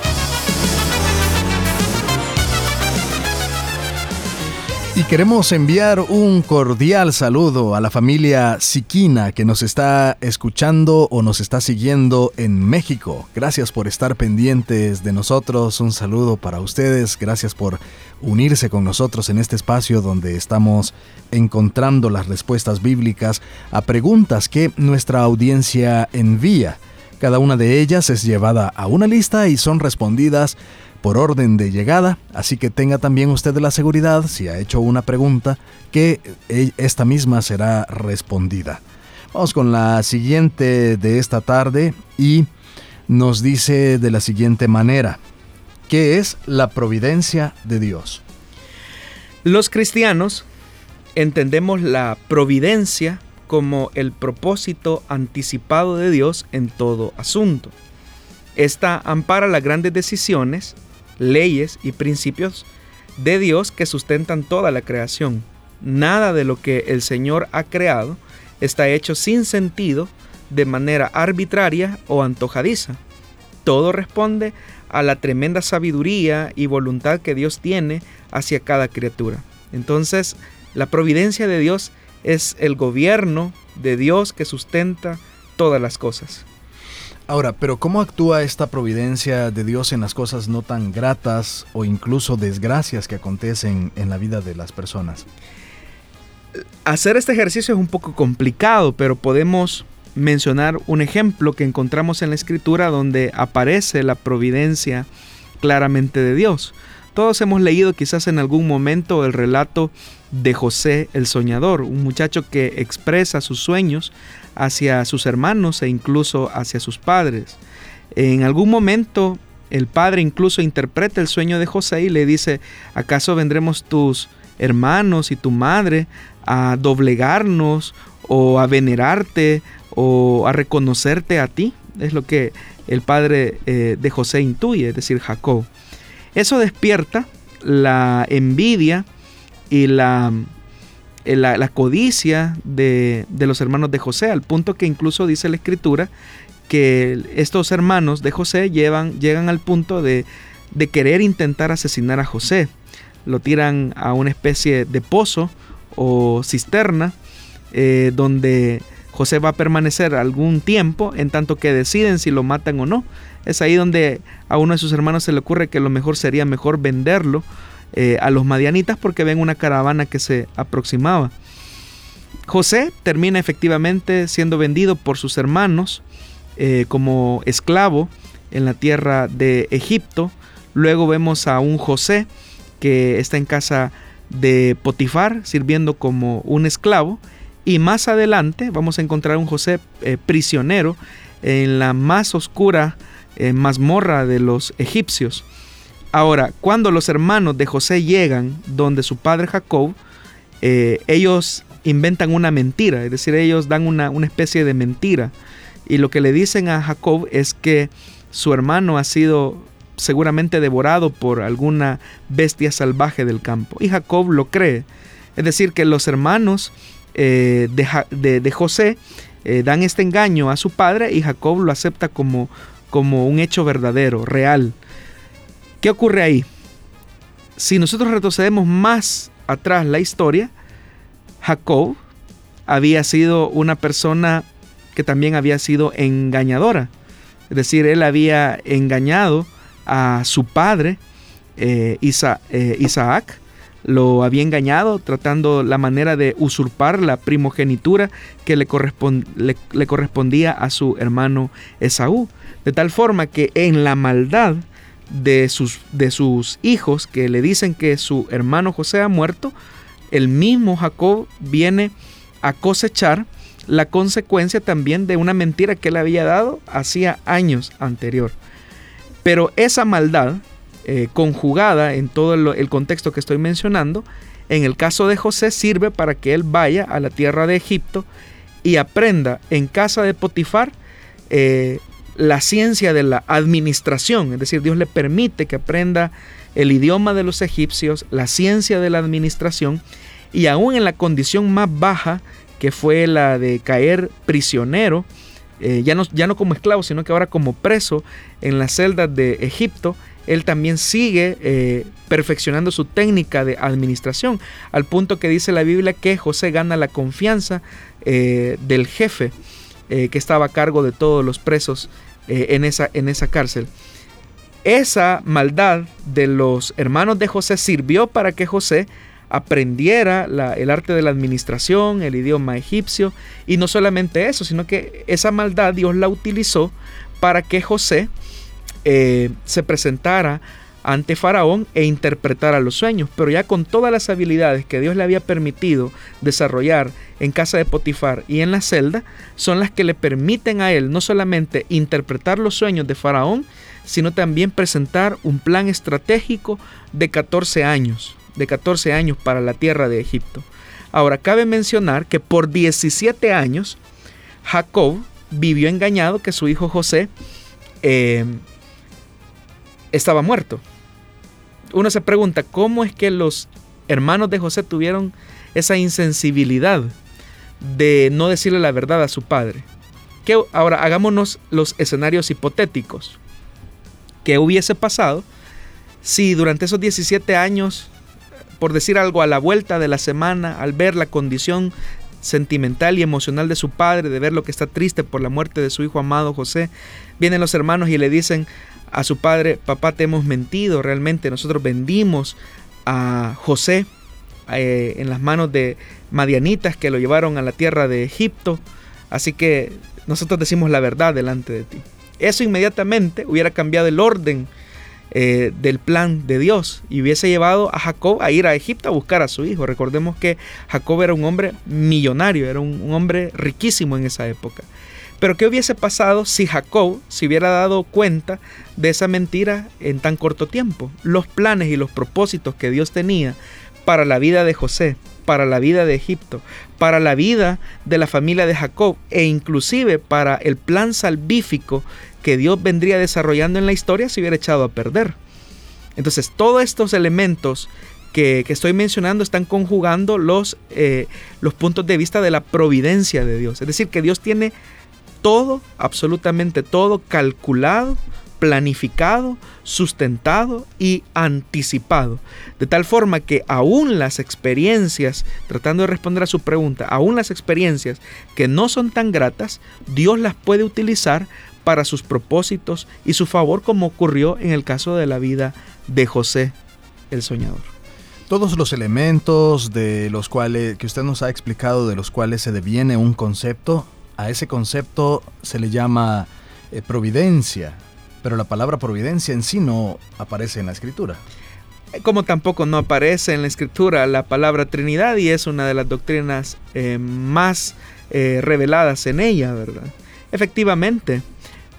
Y queremos enviar un cordial saludo a la familia Siquina que nos está escuchando o nos está siguiendo en México. Gracias por estar pendientes de nosotros. Un saludo para ustedes. Gracias por unirse con nosotros en este espacio donde estamos encontrando las respuestas bíblicas a preguntas que nuestra audiencia envía. Cada una de ellas es llevada a una lista y son respondidas por orden de llegada, así que tenga también usted la seguridad, si ha hecho una pregunta, que eh, esta misma será respondida. Vamos con la siguiente de esta tarde y nos dice de la siguiente manera, ¿qué es la providencia de Dios? Los cristianos entendemos la providencia como el propósito anticipado de Dios en todo asunto. Esta ampara las grandes decisiones leyes y principios de Dios que sustentan toda la creación. Nada de lo que el Señor ha creado está hecho sin sentido, de manera arbitraria o antojadiza. Todo responde a la tremenda sabiduría y voluntad que Dios tiene hacia cada criatura. Entonces, la providencia de Dios es el gobierno de Dios que sustenta todas las cosas. Ahora, pero ¿cómo actúa esta providencia de Dios en las cosas no tan gratas o incluso desgracias que acontecen en la vida de las personas? Hacer este ejercicio es un poco complicado, pero podemos mencionar un ejemplo que encontramos en la escritura donde aparece la providencia claramente de Dios. Todos hemos leído quizás en algún momento el relato de José el soñador, un muchacho que expresa sus sueños hacia sus hermanos e incluso hacia sus padres. En algún momento el padre incluso interpreta el sueño de José y le dice, ¿acaso vendremos tus hermanos y tu madre a doblegarnos o a venerarte o a reconocerte a ti? Es lo que el padre eh, de José intuye, es decir, Jacob. Eso despierta la envidia y la eh, la, codicia de, los hermanos de José, al punto que incluso dice la escritura que estos hermanos de José llegan al punto de, querer intentar asesinar a José. Lo tiran a una especie de pozo o cisterna eh, donde José va a permanecer algún tiempo en tanto que deciden si lo matan o no. Es ahí donde a uno de sus hermanos se le ocurre que lo mejor sería mejor venderlo eh, a los madianitas porque ven una caravana que se aproximaba. José termina efectivamente siendo vendido por sus hermanos eh, como esclavo en la tierra de Egipto. Luego vemos a un José que está en casa de Potifar sirviendo como un esclavo. Y más adelante vamos a encontrar un José eh, prisionero en la más oscura mazmorra de los egipcios. Ahora, cuando los hermanos de José llegan donde su padre Jacob, eh, ellos inventan una mentira, es decir, ellos dan una, una especie de mentira. Y lo que le dicen a Jacob es que su hermano ha sido seguramente devorado por alguna bestia salvaje del campo. Y Jacob lo cree. Es decir, que los hermanos eh, de, José eh, dan este engaño a su padre y Jacob lo acepta como, como un hecho verdadero, real. ¿Qué ocurre ahí? Si nosotros retrocedemos más atrás la historia, Jacob había sido una persona que también había sido engañadora. Es decir, él había engañado a su padre, eh, eh, Isaac, lo había engañado tratando la manera de usurpar la primogenitura que le, le correspondía a su hermano Esaú. De tal forma que en la maldad de sus, de sus hijos que le dicen que su hermano José ha muerto, el mismo Jacob viene a cosechar la consecuencia también de una mentira que él había dado hacía años anterior. Pero esa maldad, eh, conjugada en todo el, contexto que estoy mencionando, en el caso de José sirve para que él vaya a la tierra de Egipto y aprenda en casa de Potifar eh, la ciencia de la administración, es decir, Dios le permite que aprenda el idioma de los egipcios, la ciencia de la administración, y aún en la condición más baja, que fue la de caer prisionero, eh, ya, no, ya no como esclavo, sino que ahora como preso en las celdas de Egipto, él también sigue eh, perfeccionando su técnica de administración, al punto que dice la Biblia que José gana la confianza eh, del jefe que estaba a cargo de todos los presos eh, en, esa, en esa cárcel. Esa maldad de los hermanos de José sirvió para que José aprendiera el arte de la administración, el idioma egipcio, y no solamente eso, sino que esa maldad Dios la utilizó para que José eh, se presentara ante Faraón e interpretara los sueños, pero ya con todas las habilidades que Dios le había permitido desarrollar en casa de Potifar y en la celda, son las que le permiten a él no solamente interpretar los sueños de Faraón, sino también presentar un plan estratégico de 14 años, de 14 años para la tierra de Egipto. Ahora, cabe mencionar que por 17 años, Jacob vivió engañado que su hijo José eh, estaba muerto uno se pregunta, ¿cómo es que los hermanos de José tuvieron esa insensibilidad de no decirle la verdad a su padre? Que ahora hagámonos los escenarios hipotéticos. ¿Qué hubiese pasado si durante esos 17 años, por decir algo, a la vuelta de la semana, al ver la condición sentimental y emocional de su padre, de ver lo que está triste por la muerte de su hijo amado José, vienen los hermanos y le dicen, a su padre, papá, te hemos mentido, realmente nosotros vendimos a José eh, en las manos de Madianitas que lo llevaron a la tierra de Egipto, así que nosotros decimos la verdad delante de ti. Eso inmediatamente hubiera cambiado el orden eh, del plan de Dios y hubiese llevado a Jacob a ir a Egipto a buscar a su hijo. Recordemos que Jacob era un hombre millonario, era un hombre riquísimo en esa época. Pero ¿qué hubiese pasado si Jacob se hubiera dado cuenta de esa mentira en tan corto tiempo? Los planes y los propósitos que Dios tenía para la vida de José, para la vida de Egipto, para la vida de la familia de Jacob e inclusive para el plan salvífico que Dios vendría desarrollando en la historia se hubiera echado a perder. Entonces todos estos elementos que, estoy mencionando están conjugando los, eh, los puntos de vista de la providencia de Dios. Es decir, que Dios tiene todo, absolutamente todo, calculado, planificado, sustentado y anticipado. De tal forma que aún las experiencias, tratando de responder a su pregunta, aún las experiencias que no son tan gratas, Dios las puede utilizar para sus propósitos y su favor como ocurrió en el caso de la vida de José el soñador. Todos los elementos de los cuales que usted nos ha explicado de los cuales se deviene un concepto, a ese concepto se le llama eh, providencia, pero la palabra providencia en sí no aparece en la escritura. Como tampoco no aparece en la escritura la palabra Trinidad y es una de las doctrinas eh, más eh, reveladas en ella, ¿verdad? Efectivamente,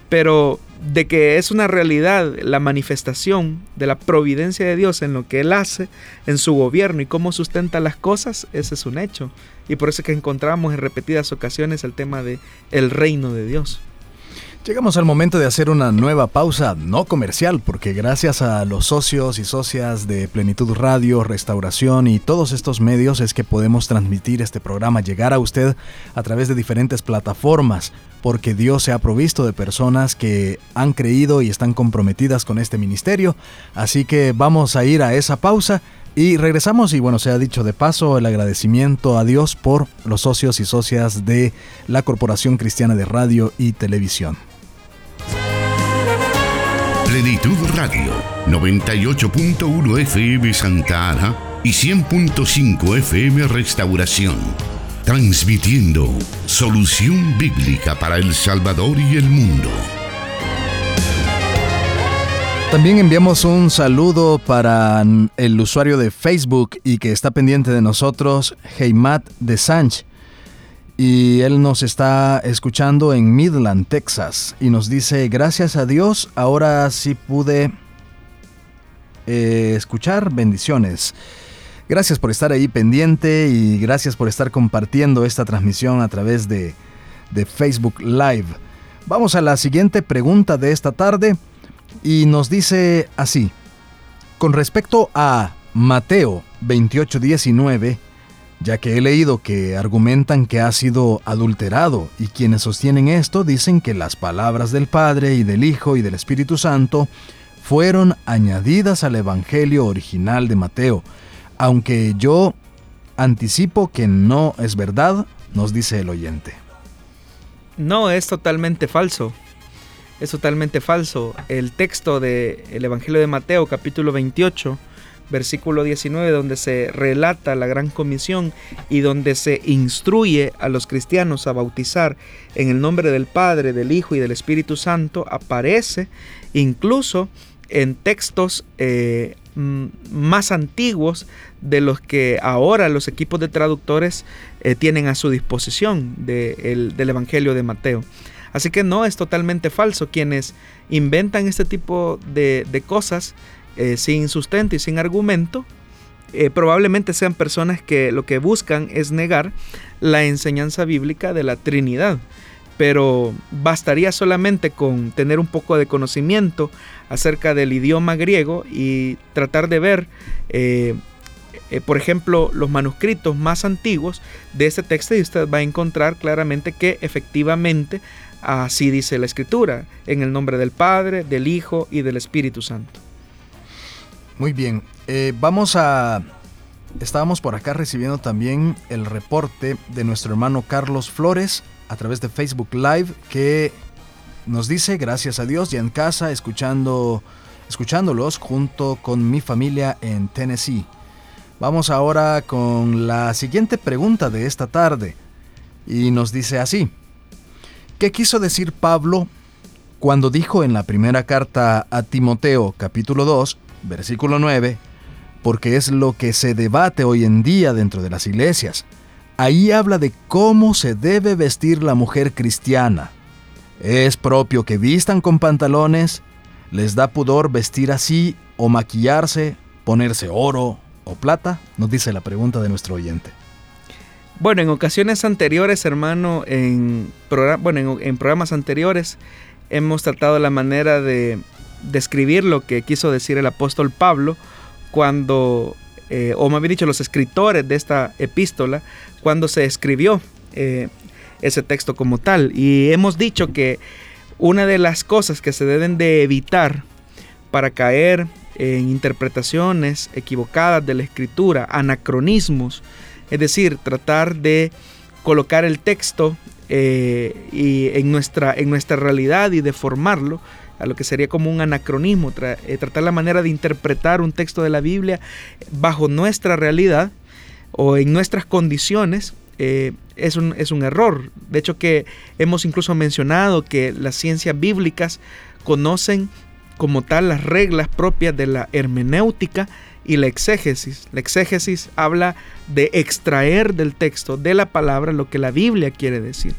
pero de que es una realidad la manifestación de la providencia de Dios en lo que Él hace, en su gobierno y cómo sustenta las cosas, ese es un hecho. Y por eso es que encontramos en repetidas ocasiones el tema de el reino de Dios. Llegamos al momento de hacer una nueva pausa no comercial, porque gracias a los socios y socias de Plenitud Radio, Restauración y todos estos medios es que podemos transmitir este programa, llegar a usted a través de diferentes plataformas, porque Dios se ha provisto de personas que han creído y están comprometidas con este ministerio. Así que vamos a ir a esa pausa. Y regresamos y bueno, se ha dicho de paso el agradecimiento a Dios por los socios y socias de la Corporación Cristiana de Radio y Televisión. Plenitud Radio, 98.1 FM Santa Ana y 100.5 FM Restauración. Transmitiendo solución bíblica para El Salvador y el mundo. También enviamos un saludo para el usuario de Facebook y que está pendiente de nosotros, Heimat de Sánchez y él nos está escuchando en Midland, Texas, y nos dice, gracias a Dios, ahora sí pude eh, escuchar bendiciones. Gracias por estar ahí pendiente y gracias por estar compartiendo esta transmisión a través de, de Facebook Live. Vamos a la siguiente pregunta de esta tarde y nos dice así, con respecto a Mateo 28:19, ya que he leído que argumentan que ha sido adulterado y quienes sostienen esto dicen que las palabras del Padre y del Hijo y del Espíritu Santo fueron añadidas al Evangelio original de Mateo, aunque yo anticipo que no es verdad, nos dice el oyente. No, es totalmente falso. Es totalmente falso. El texto del Evangelio de Mateo capítulo 28 versículo 19, donde se relata la gran comisión y donde se instruye a los cristianos a bautizar en el nombre del Padre, del Hijo y del Espíritu Santo, aparece incluso en textos eh, más antiguos de los que ahora los equipos de traductores eh, tienen a su disposición del Evangelio de Mateo. Así que no es totalmente falso. Quienes inventan este tipo de cosas eh, sin sustento y sin argumento, eh, probablemente sean personas que lo que buscan es negar la enseñanza bíblica de la Trinidad. Pero bastaría solamente con tener un poco de conocimiento acerca del idioma griego y tratar de ver, eh, por ejemplo, los manuscritos más antiguos de este texto y usted va a encontrar claramente que efectivamente así dice la escritura, en el nombre del Padre, del Hijo y del Espíritu Santo. Muy bien, eh, vamos a... Estábamos por acá recibiendo también el reporte de nuestro hermano Carlos Flores a través de Facebook Live que nos dice, gracias a Dios, ya en casa, escuchando, escuchándolos junto con mi familia en Tennessee. Vamos ahora con la siguiente pregunta de esta tarde y nos dice así, ¿qué quiso decir Pablo cuando dijo en la primera carta a Timoteo capítulo 2, versículo 9, porque es lo que se debate hoy en día dentro de las iglesias. Ahí habla de cómo se debe vestir la mujer cristiana. ¿Es propio que vistan con pantalones? ¿Les da pudor vestir así o maquillarse, ponerse oro o plata? Nos dice la pregunta de nuestro oyente. Bueno, en ocasiones anteriores, hermano, en, bueno, en programas anteriores hemos tratado la manera de describir lo que quiso decir el apóstol Pablo cuando eh, o más bien dicho, los escritores de esta epístola cuando se escribió eh, ese texto como tal. Y hemos dicho que una de las cosas que se deben de evitar para caer en interpretaciones equivocadas de la escritura, anacronismos, es decir, tratar de colocar el texto eh, y en, nuestra, en nuestra realidad y deformarlo a lo que sería como un anacronismo, eh, tratar la manera de interpretar un texto de la Biblia bajo nuestra realidad o en nuestras condiciones, eh, es, un, es un error. De hecho que hemos incluso mencionado que las ciencias bíblicas conocen como tal las reglas propias de la hermenéutica y la exégesis. La exégesis habla de extraer del texto, de la palabra, lo que la Biblia quiere decir.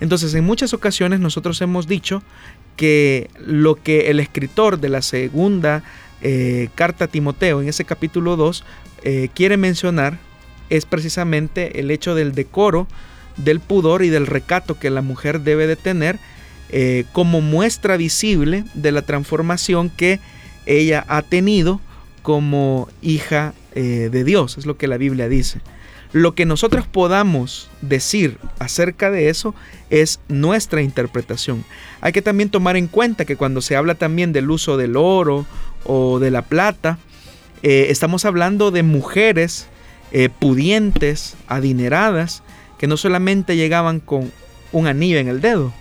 Entonces, en muchas ocasiones nosotros hemos dicho que lo que el escritor de la segunda eh, carta a Timoteo, en ese capítulo 2, eh, quiere mencionar es precisamente el hecho del decoro, del pudor y del recato que la mujer debe de tener eh, como muestra visible de la transformación que ella ha tenido como hija de Dios, es lo que la Biblia dice. Lo que nosotros podamos decir acerca de eso es nuestra interpretación. Hay que también tomar en cuenta que cuando se habla también del uso del oro o de la plata, eh, estamos hablando de mujeres eh, pudientes, adineradas, que no solamente llegaban con un anillo en el dedo,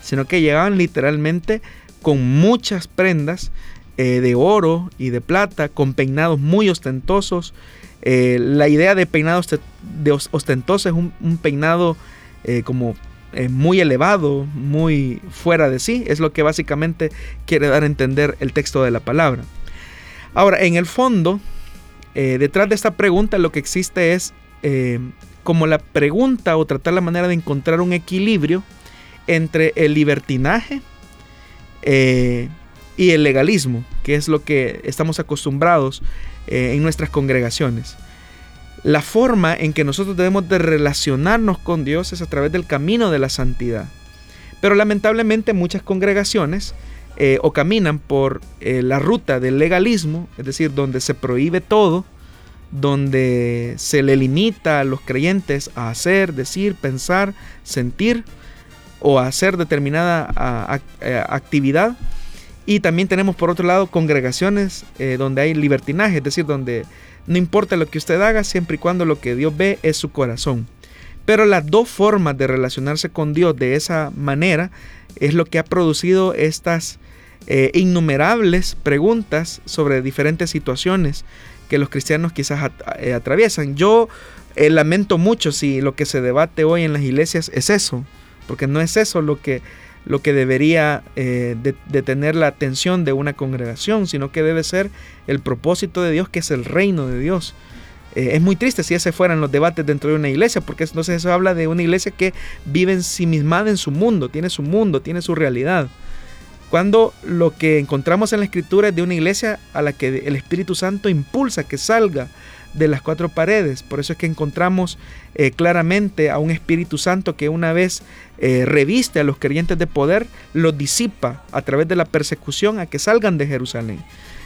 sino que llegaban literalmente con muchas prendas eh, de oro y de plata, con peinados muy ostentosos. Eh, la idea de peinado de ostentoso es un, peinado eh, como muy elevado, muy fuera de sí. Es lo que básicamente quiere dar a entender el texto de la palabra. Ahora, en el fondo, detrás de esta pregunta lo que existe es como la pregunta o tratar la manera de encontrar un equilibrio entre el libertinaje y el legalismo, que es lo que estamos acostumbrados eh, en nuestras congregaciones. La forma en que nosotros debemos de relacionarnos con Dios es a través del camino de la santidad. Pero lamentablemente muchas congregaciones eh, o caminan por eh, la ruta del legalismo, es decir, donde se prohíbe todo, donde se le limita a los creyentes a hacer, decir, pensar, sentir o a hacer determinada actividad y también tenemos por otro lado congregaciones eh, donde hay libertinaje, es decir, donde no importa lo que usted haga, siempre y cuando lo que Dios ve es su corazón. Pero las dos formas de relacionarse con Dios de esa manera es lo que ha producido estas eh, innumerables preguntas sobre diferentes situaciones que los cristianos quizás eh, atraviesan. Yo lamento mucho si lo que se debate hoy en las iglesias es eso, porque no es eso lo que lo que debería eh, de, tener la atención de una congregación, sino que debe ser el propósito de Dios, que es el reino de Dios. Eh, es muy triste si ese fueran los debates dentro de una iglesia, porque entonces eso habla de una iglesia que vive ensimismada en su mundo, tiene su mundo, tiene su realidad. Cuando lo que encontramos en la escritura es de una iglesia a la que el Espíritu Santo impulsa que salga de las cuatro paredes. Por eso es que encontramos eh, claramente a un Espíritu Santo que una vez eh, reviste a los creyentes de poder, los disipa a través de la persecución a que salgan de Jerusalén.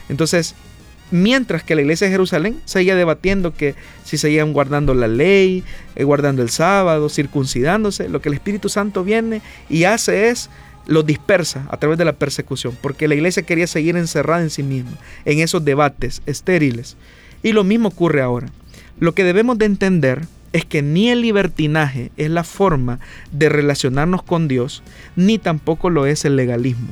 Entonces, mientras que la iglesia de Jerusalén seguía debatiendo que si seguían guardando la ley, eh, guardando el sábado, circuncidándose, lo que el Espíritu Santo viene y hace es los dispersa a través de la persecución, porque la iglesia quería seguir encerrada en sí misma, en esos debates estériles. Y lo mismo ocurre ahora. Lo que debemos de entender es que ni el libertinaje es la forma de relacionarnos con Dios, ni tampoco lo es el legalismo.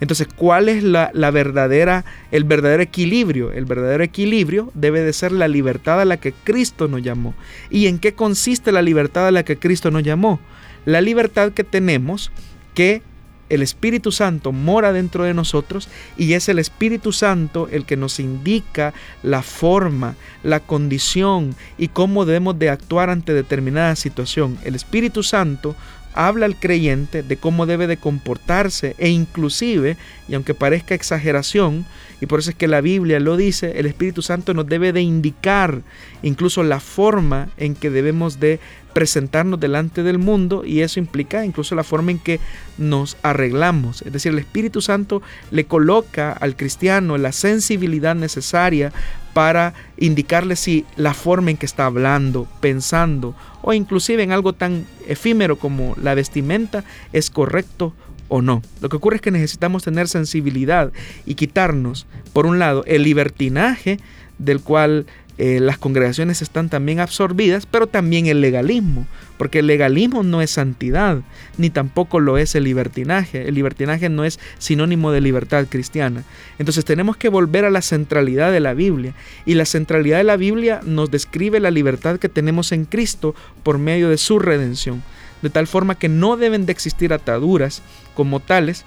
Entonces, ¿cuál es la, verdadera, el verdadero equilibrio? El verdadero equilibrio debe de ser la libertad a la que Cristo nos llamó. ¿Y en qué consiste la libertad a la que Cristo nos llamó? La libertad que tenemos que el Espíritu Santo mora dentro de nosotros y es el Espíritu Santo el que nos indica la forma, la condición y cómo debemos de actuar ante determinada situación. El Espíritu Santo habla al creyente de cómo debe de comportarse e inclusive, y aunque parezca exageración, y por eso es que la Biblia lo dice, el Espíritu Santo nos debe de indicar incluso la forma en que debemos de presentarnos delante del mundo y eso implica incluso la forma en que nos arreglamos. Es decir, el Espíritu Santo le coloca al cristiano la sensibilidad necesaria para indicarle si la forma en que está hablando, pensando o inclusive en algo tan efímero como la vestimenta es correcto o no. Lo que ocurre es que necesitamos tener sensibilidad y quitarnos, por un lado, el libertinaje del cual eh, las congregaciones están también absorbidas, pero también el legalismo, porque el legalismo no es santidad, ni tampoco lo es el libertinaje. El libertinaje no es sinónimo de libertad cristiana. Entonces tenemos que volver a la centralidad de la Biblia, y la centralidad de la Biblia nos describe la libertad que tenemos en Cristo por medio de su redención, de tal forma que no deben de existir ataduras como tales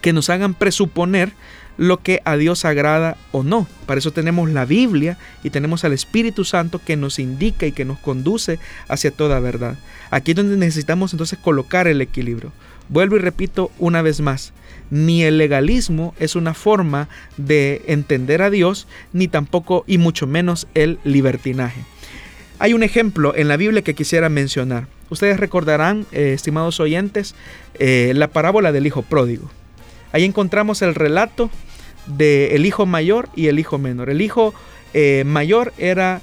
que nos hagan presuponer lo que a Dios agrada o no. Para eso tenemos la Biblia y tenemos al Espíritu Santo que nos indica y que nos conduce hacia toda verdad. Aquí es donde necesitamos entonces colocar el equilibrio. Vuelvo y repito una vez más, ni el legalismo es una forma de entender a Dios, ni tampoco y mucho menos el libertinaje. Hay un ejemplo en la Biblia que quisiera mencionar. Ustedes recordarán, eh, estimados oyentes, eh, la parábola del Hijo Pródigo. Ahí encontramos el relato del hijo mayor y el hijo menor. El hijo eh, mayor era,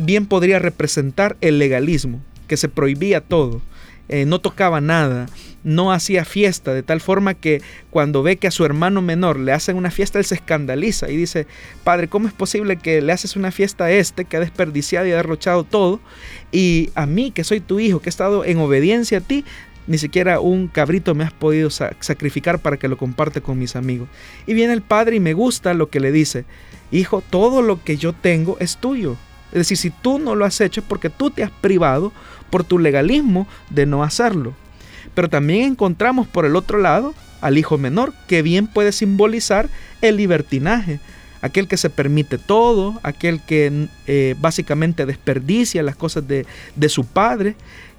bien podría representar el legalismo, que se prohibía todo, eh, no tocaba nada, no hacía fiesta, de tal forma que cuando ve que a su hermano menor le hacen una fiesta, él se escandaliza y dice, Padre, ¿cómo es posible que le haces una fiesta a este que ha desperdiciado y ha derrochado todo? Y a mí, que soy tu hijo, que he estado en obediencia a ti, ni siquiera un cabrito me has podido sacrificar para que lo comparte con mis amigos. Y viene el padre y me gusta lo que le dice. Hijo, todo lo que yo tengo es tuyo. Es decir, si tú no lo has hecho es porque tú te has privado por tu legalismo de no hacerlo. Pero también encontramos por el otro lado al hijo menor, que bien puede simbolizar el libertinaje. Aquel que se permite todo, aquel que eh, básicamente desperdicia las cosas de, de su padre,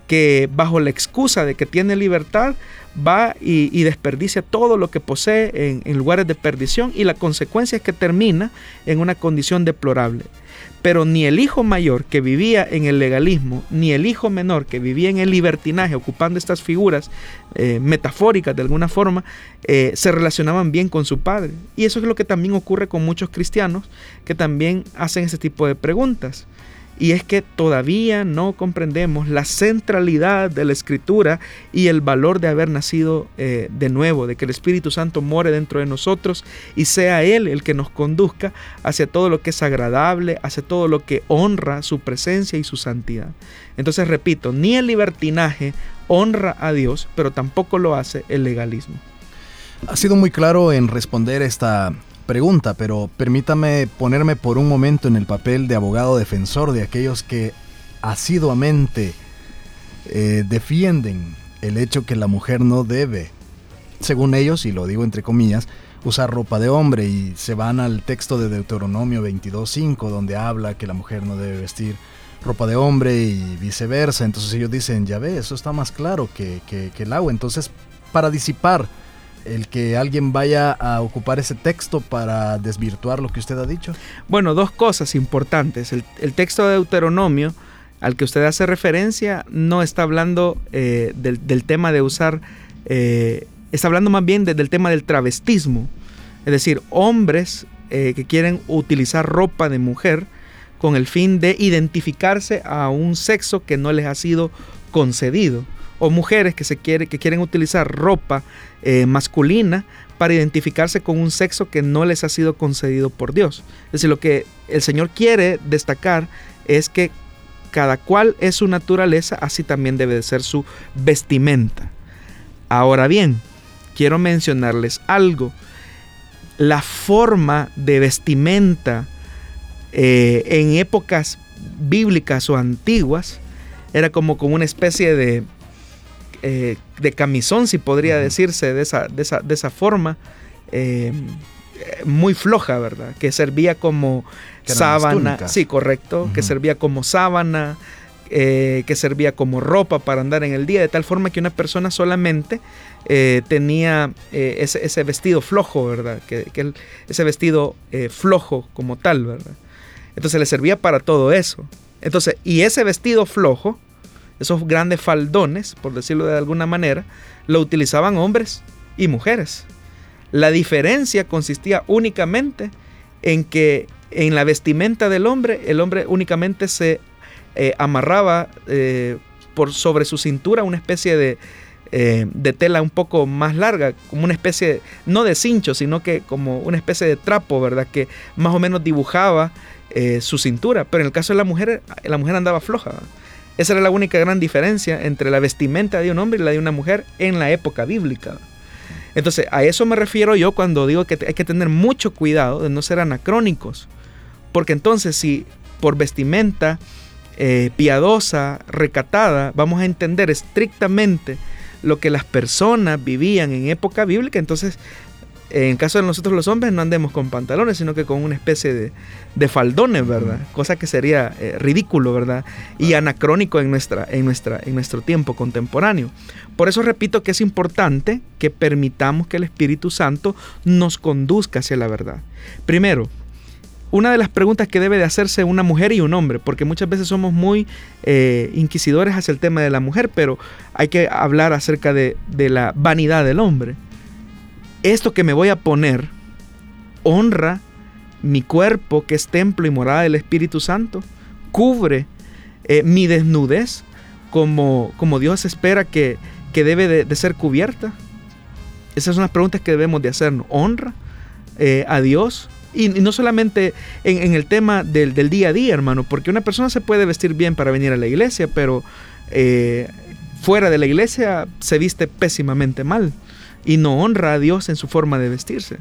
que bajo la excusa de que tiene libertad va y, desperdicia todo lo que posee en, lugares de perdición y la consecuencia es que termina en una condición deplorable. Pero ni el hijo mayor que vivía en el legalismo, ni el hijo menor que vivía en el libertinaje, ocupando estas figuras eh, metafóricas de alguna forma, eh, se relacionaban bien con su padre. Y eso es lo que también ocurre con muchos cristianos que también hacen ese tipo de preguntas. Y es que todavía no comprendemos la centralidad de la escritura y el valor de haber nacido eh, de nuevo, de que el Espíritu Santo more dentro de nosotros y sea Él el que nos conduzca hacia todo lo que es agradable, hacia todo lo que honra su presencia y su santidad. Entonces repito, ni el libertinaje honra a Dios, pero tampoco lo hace el legalismo. Ha sido muy claro en responder esta pregunta, pero permítame ponerme por un momento en el papel de abogado defensor de aquellos que asiduamente eh, defienden el hecho que la mujer no debe, según ellos, y lo digo entre comillas, usar ropa de hombre y se van al texto de Deuteronomio 22.5 donde habla que la mujer no debe vestir ropa de hombre y viceversa. Entonces ellos dicen, ya ve, eso está más claro que, que el agua. Entonces, para disipar el que alguien vaya a ocupar ese texto para desvirtuar lo que usted ha dicho? Bueno, dos cosas importantes. El, texto de Deuteronomio al que usted hace referencia no está hablando eh, del, tema de usar, eh, está hablando más bien del tema del travestismo. Es decir, hombres eh, que quieren utilizar ropa de mujer con el fin de identificarse a un sexo que no les ha sido concedido o mujeres que, se quiere, que quieren utilizar ropa eh, masculina para identificarse con un sexo que no les ha sido concedido por Dios. Es decir, lo que el Señor quiere destacar es que cada cual es su naturaleza, así también debe de ser su vestimenta. Ahora bien, quiero mencionarles algo. La forma de vestimenta eh, en épocas bíblicas o antiguas era como, como una especie de, eh, de camisón, si podría decirse de esa, de esa, forma, eh, muy floja, ¿verdad? Que servía como sábana, sí, correcto, que servía como sábana, eh, que servía como ropa para andar en el día, de tal forma que una persona solamente tenía ese, vestido flojo, ¿verdad? Que, que ese vestido flojo como tal, ¿verdad? Entonces le servía para todo eso. Entonces, y ese vestido flojo, esos grandes faldones, por decirlo de alguna manera, lo utilizaban hombres y mujeres. La diferencia consistía únicamente en que en la vestimenta del hombre, el hombre únicamente se eh, amarraba eh, por sobre su cintura una especie de, eh, de, tela un poco más larga, como una especie, no de cincho, sino que como una especie de trapo, ¿verdad? Que más o menos dibujaba su cintura. Pero en el caso de la mujer, la mujer andaba floja. Esa era la única gran diferencia entre la vestimenta de un hombre y la de una mujer en la época bíblica. Entonces, a eso me refiero yo cuando digo que hay que tener mucho cuidado de no ser anacrónicos. Porque entonces, si por vestimenta eh, piadosa, recatada, vamos a entender estrictamente lo que las personas vivían en época bíblica, entonces en caso de nosotros los hombres no andemos con pantalones, sino que con una especie de, faldones, ¿verdad? Cosa que sería eh, ridículo, ¿verdad? Y anacrónico en, nuestra, en, nuestra, en nuestro tiempo contemporáneo. Por eso repito que es importante que permitamos que el Espíritu Santo nos conduzca hacia la verdad. Primero, una de las preguntas que debe de hacerse una mujer y un hombre, porque muchas veces somos muy eh, inquisidores hacia el tema de la mujer, pero hay que hablar acerca de, de la vanidad del hombre esto que me voy a poner honra mi cuerpo que es templo y morada del Espíritu Santo, cubre eh, mi desnudez como, como Dios espera que, que debe de, ser cubierta. Esas son las preguntas que debemos de hacernos. Honra eh, a Dios. Y, no solamente en, el tema del, día a día, hermano, porque una persona se puede vestir bien para venir a la iglesia, pero eh, fuera de la iglesia se viste pésimamente mal y no honra a Dios en su forma de vestirse.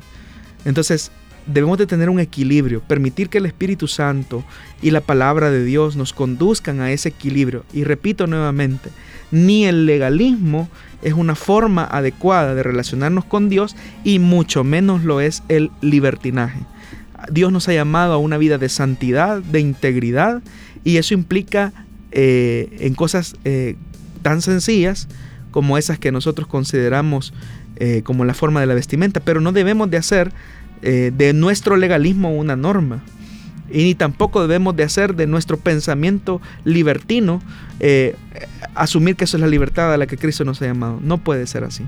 Entonces, debemos de tener un equilibrio, permitir que el Espíritu Santo y la palabra de Dios nos conduzcan a ese equilibrio. Y repito nuevamente, ni el legalismo es una forma adecuada de relacionarnos con Dios y mucho menos lo es el libertinaje. Dios nos ha llamado a una vida de santidad, de integridad, y eso implica eh, en cosas eh, tan sencillas como esas que nosotros consideramos eh, como la forma de la vestimenta, pero no debemos de hacer eh, de nuestro legalismo una norma. Y ni tampoco debemos de hacer de nuestro pensamiento libertino eh, asumir que eso es la libertad a la que Cristo nos ha llamado. No puede ser así.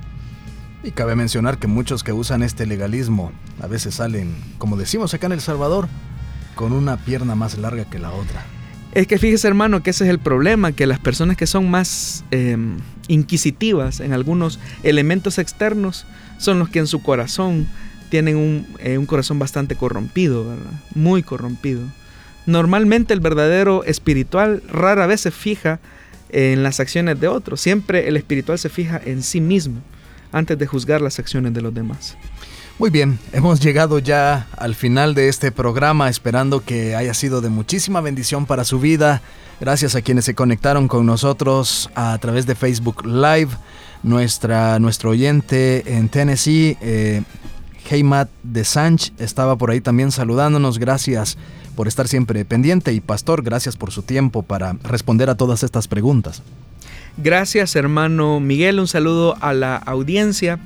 Y cabe mencionar que muchos que usan este legalismo a veces salen, como decimos acá en El Salvador, con una pierna más larga que la otra. Es que fíjese hermano que ese es el problema, que las personas que son más em, inquisitivas en algunos elementos externos son los que en su corazón tienen un, eh, un corazón bastante corrompido, muy corrompido. Normalmente el verdadero espiritual rara vez se fija en las acciones de otros, siempre el espiritual se fija en sí mismo antes de juzgar las acciones de los demás. Muy bien, hemos llegado ya al final de este programa, esperando que haya sido de muchísima bendición para su vida. Gracias a quienes se conectaron con nosotros a través de Facebook Live. Nuestra, nuestro oyente en Tennessee, eh, Heymat de Sanch, estaba por ahí también saludándonos. Gracias por estar siempre pendiente. Y Pastor, gracias por su tiempo para responder a todas estas preguntas. Gracias, hermano Miguel. Un saludo a la audiencia.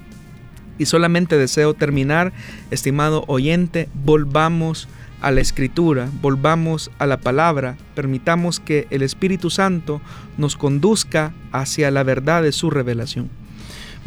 Y solamente deseo terminar, estimado oyente, volvamos a la escritura, volvamos a la palabra, permitamos que el Espíritu Santo nos conduzca hacia la verdad de su revelación.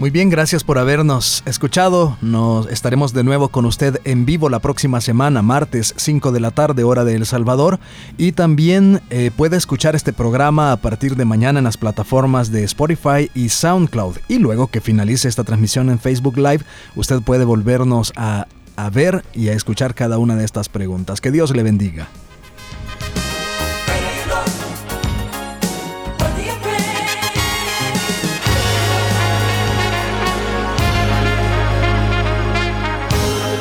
Muy bien, gracias por habernos escuchado. Nos estaremos de nuevo con usted en vivo la próxima semana, martes 5 de la tarde, hora de El Salvador. Y también eh, puede escuchar este programa a partir de mañana en las plataformas de Spotify y SoundCloud. Y luego que finalice esta transmisión en Facebook Live, usted puede volvernos a, a ver y a escuchar cada una de estas preguntas. Que Dios le bendiga.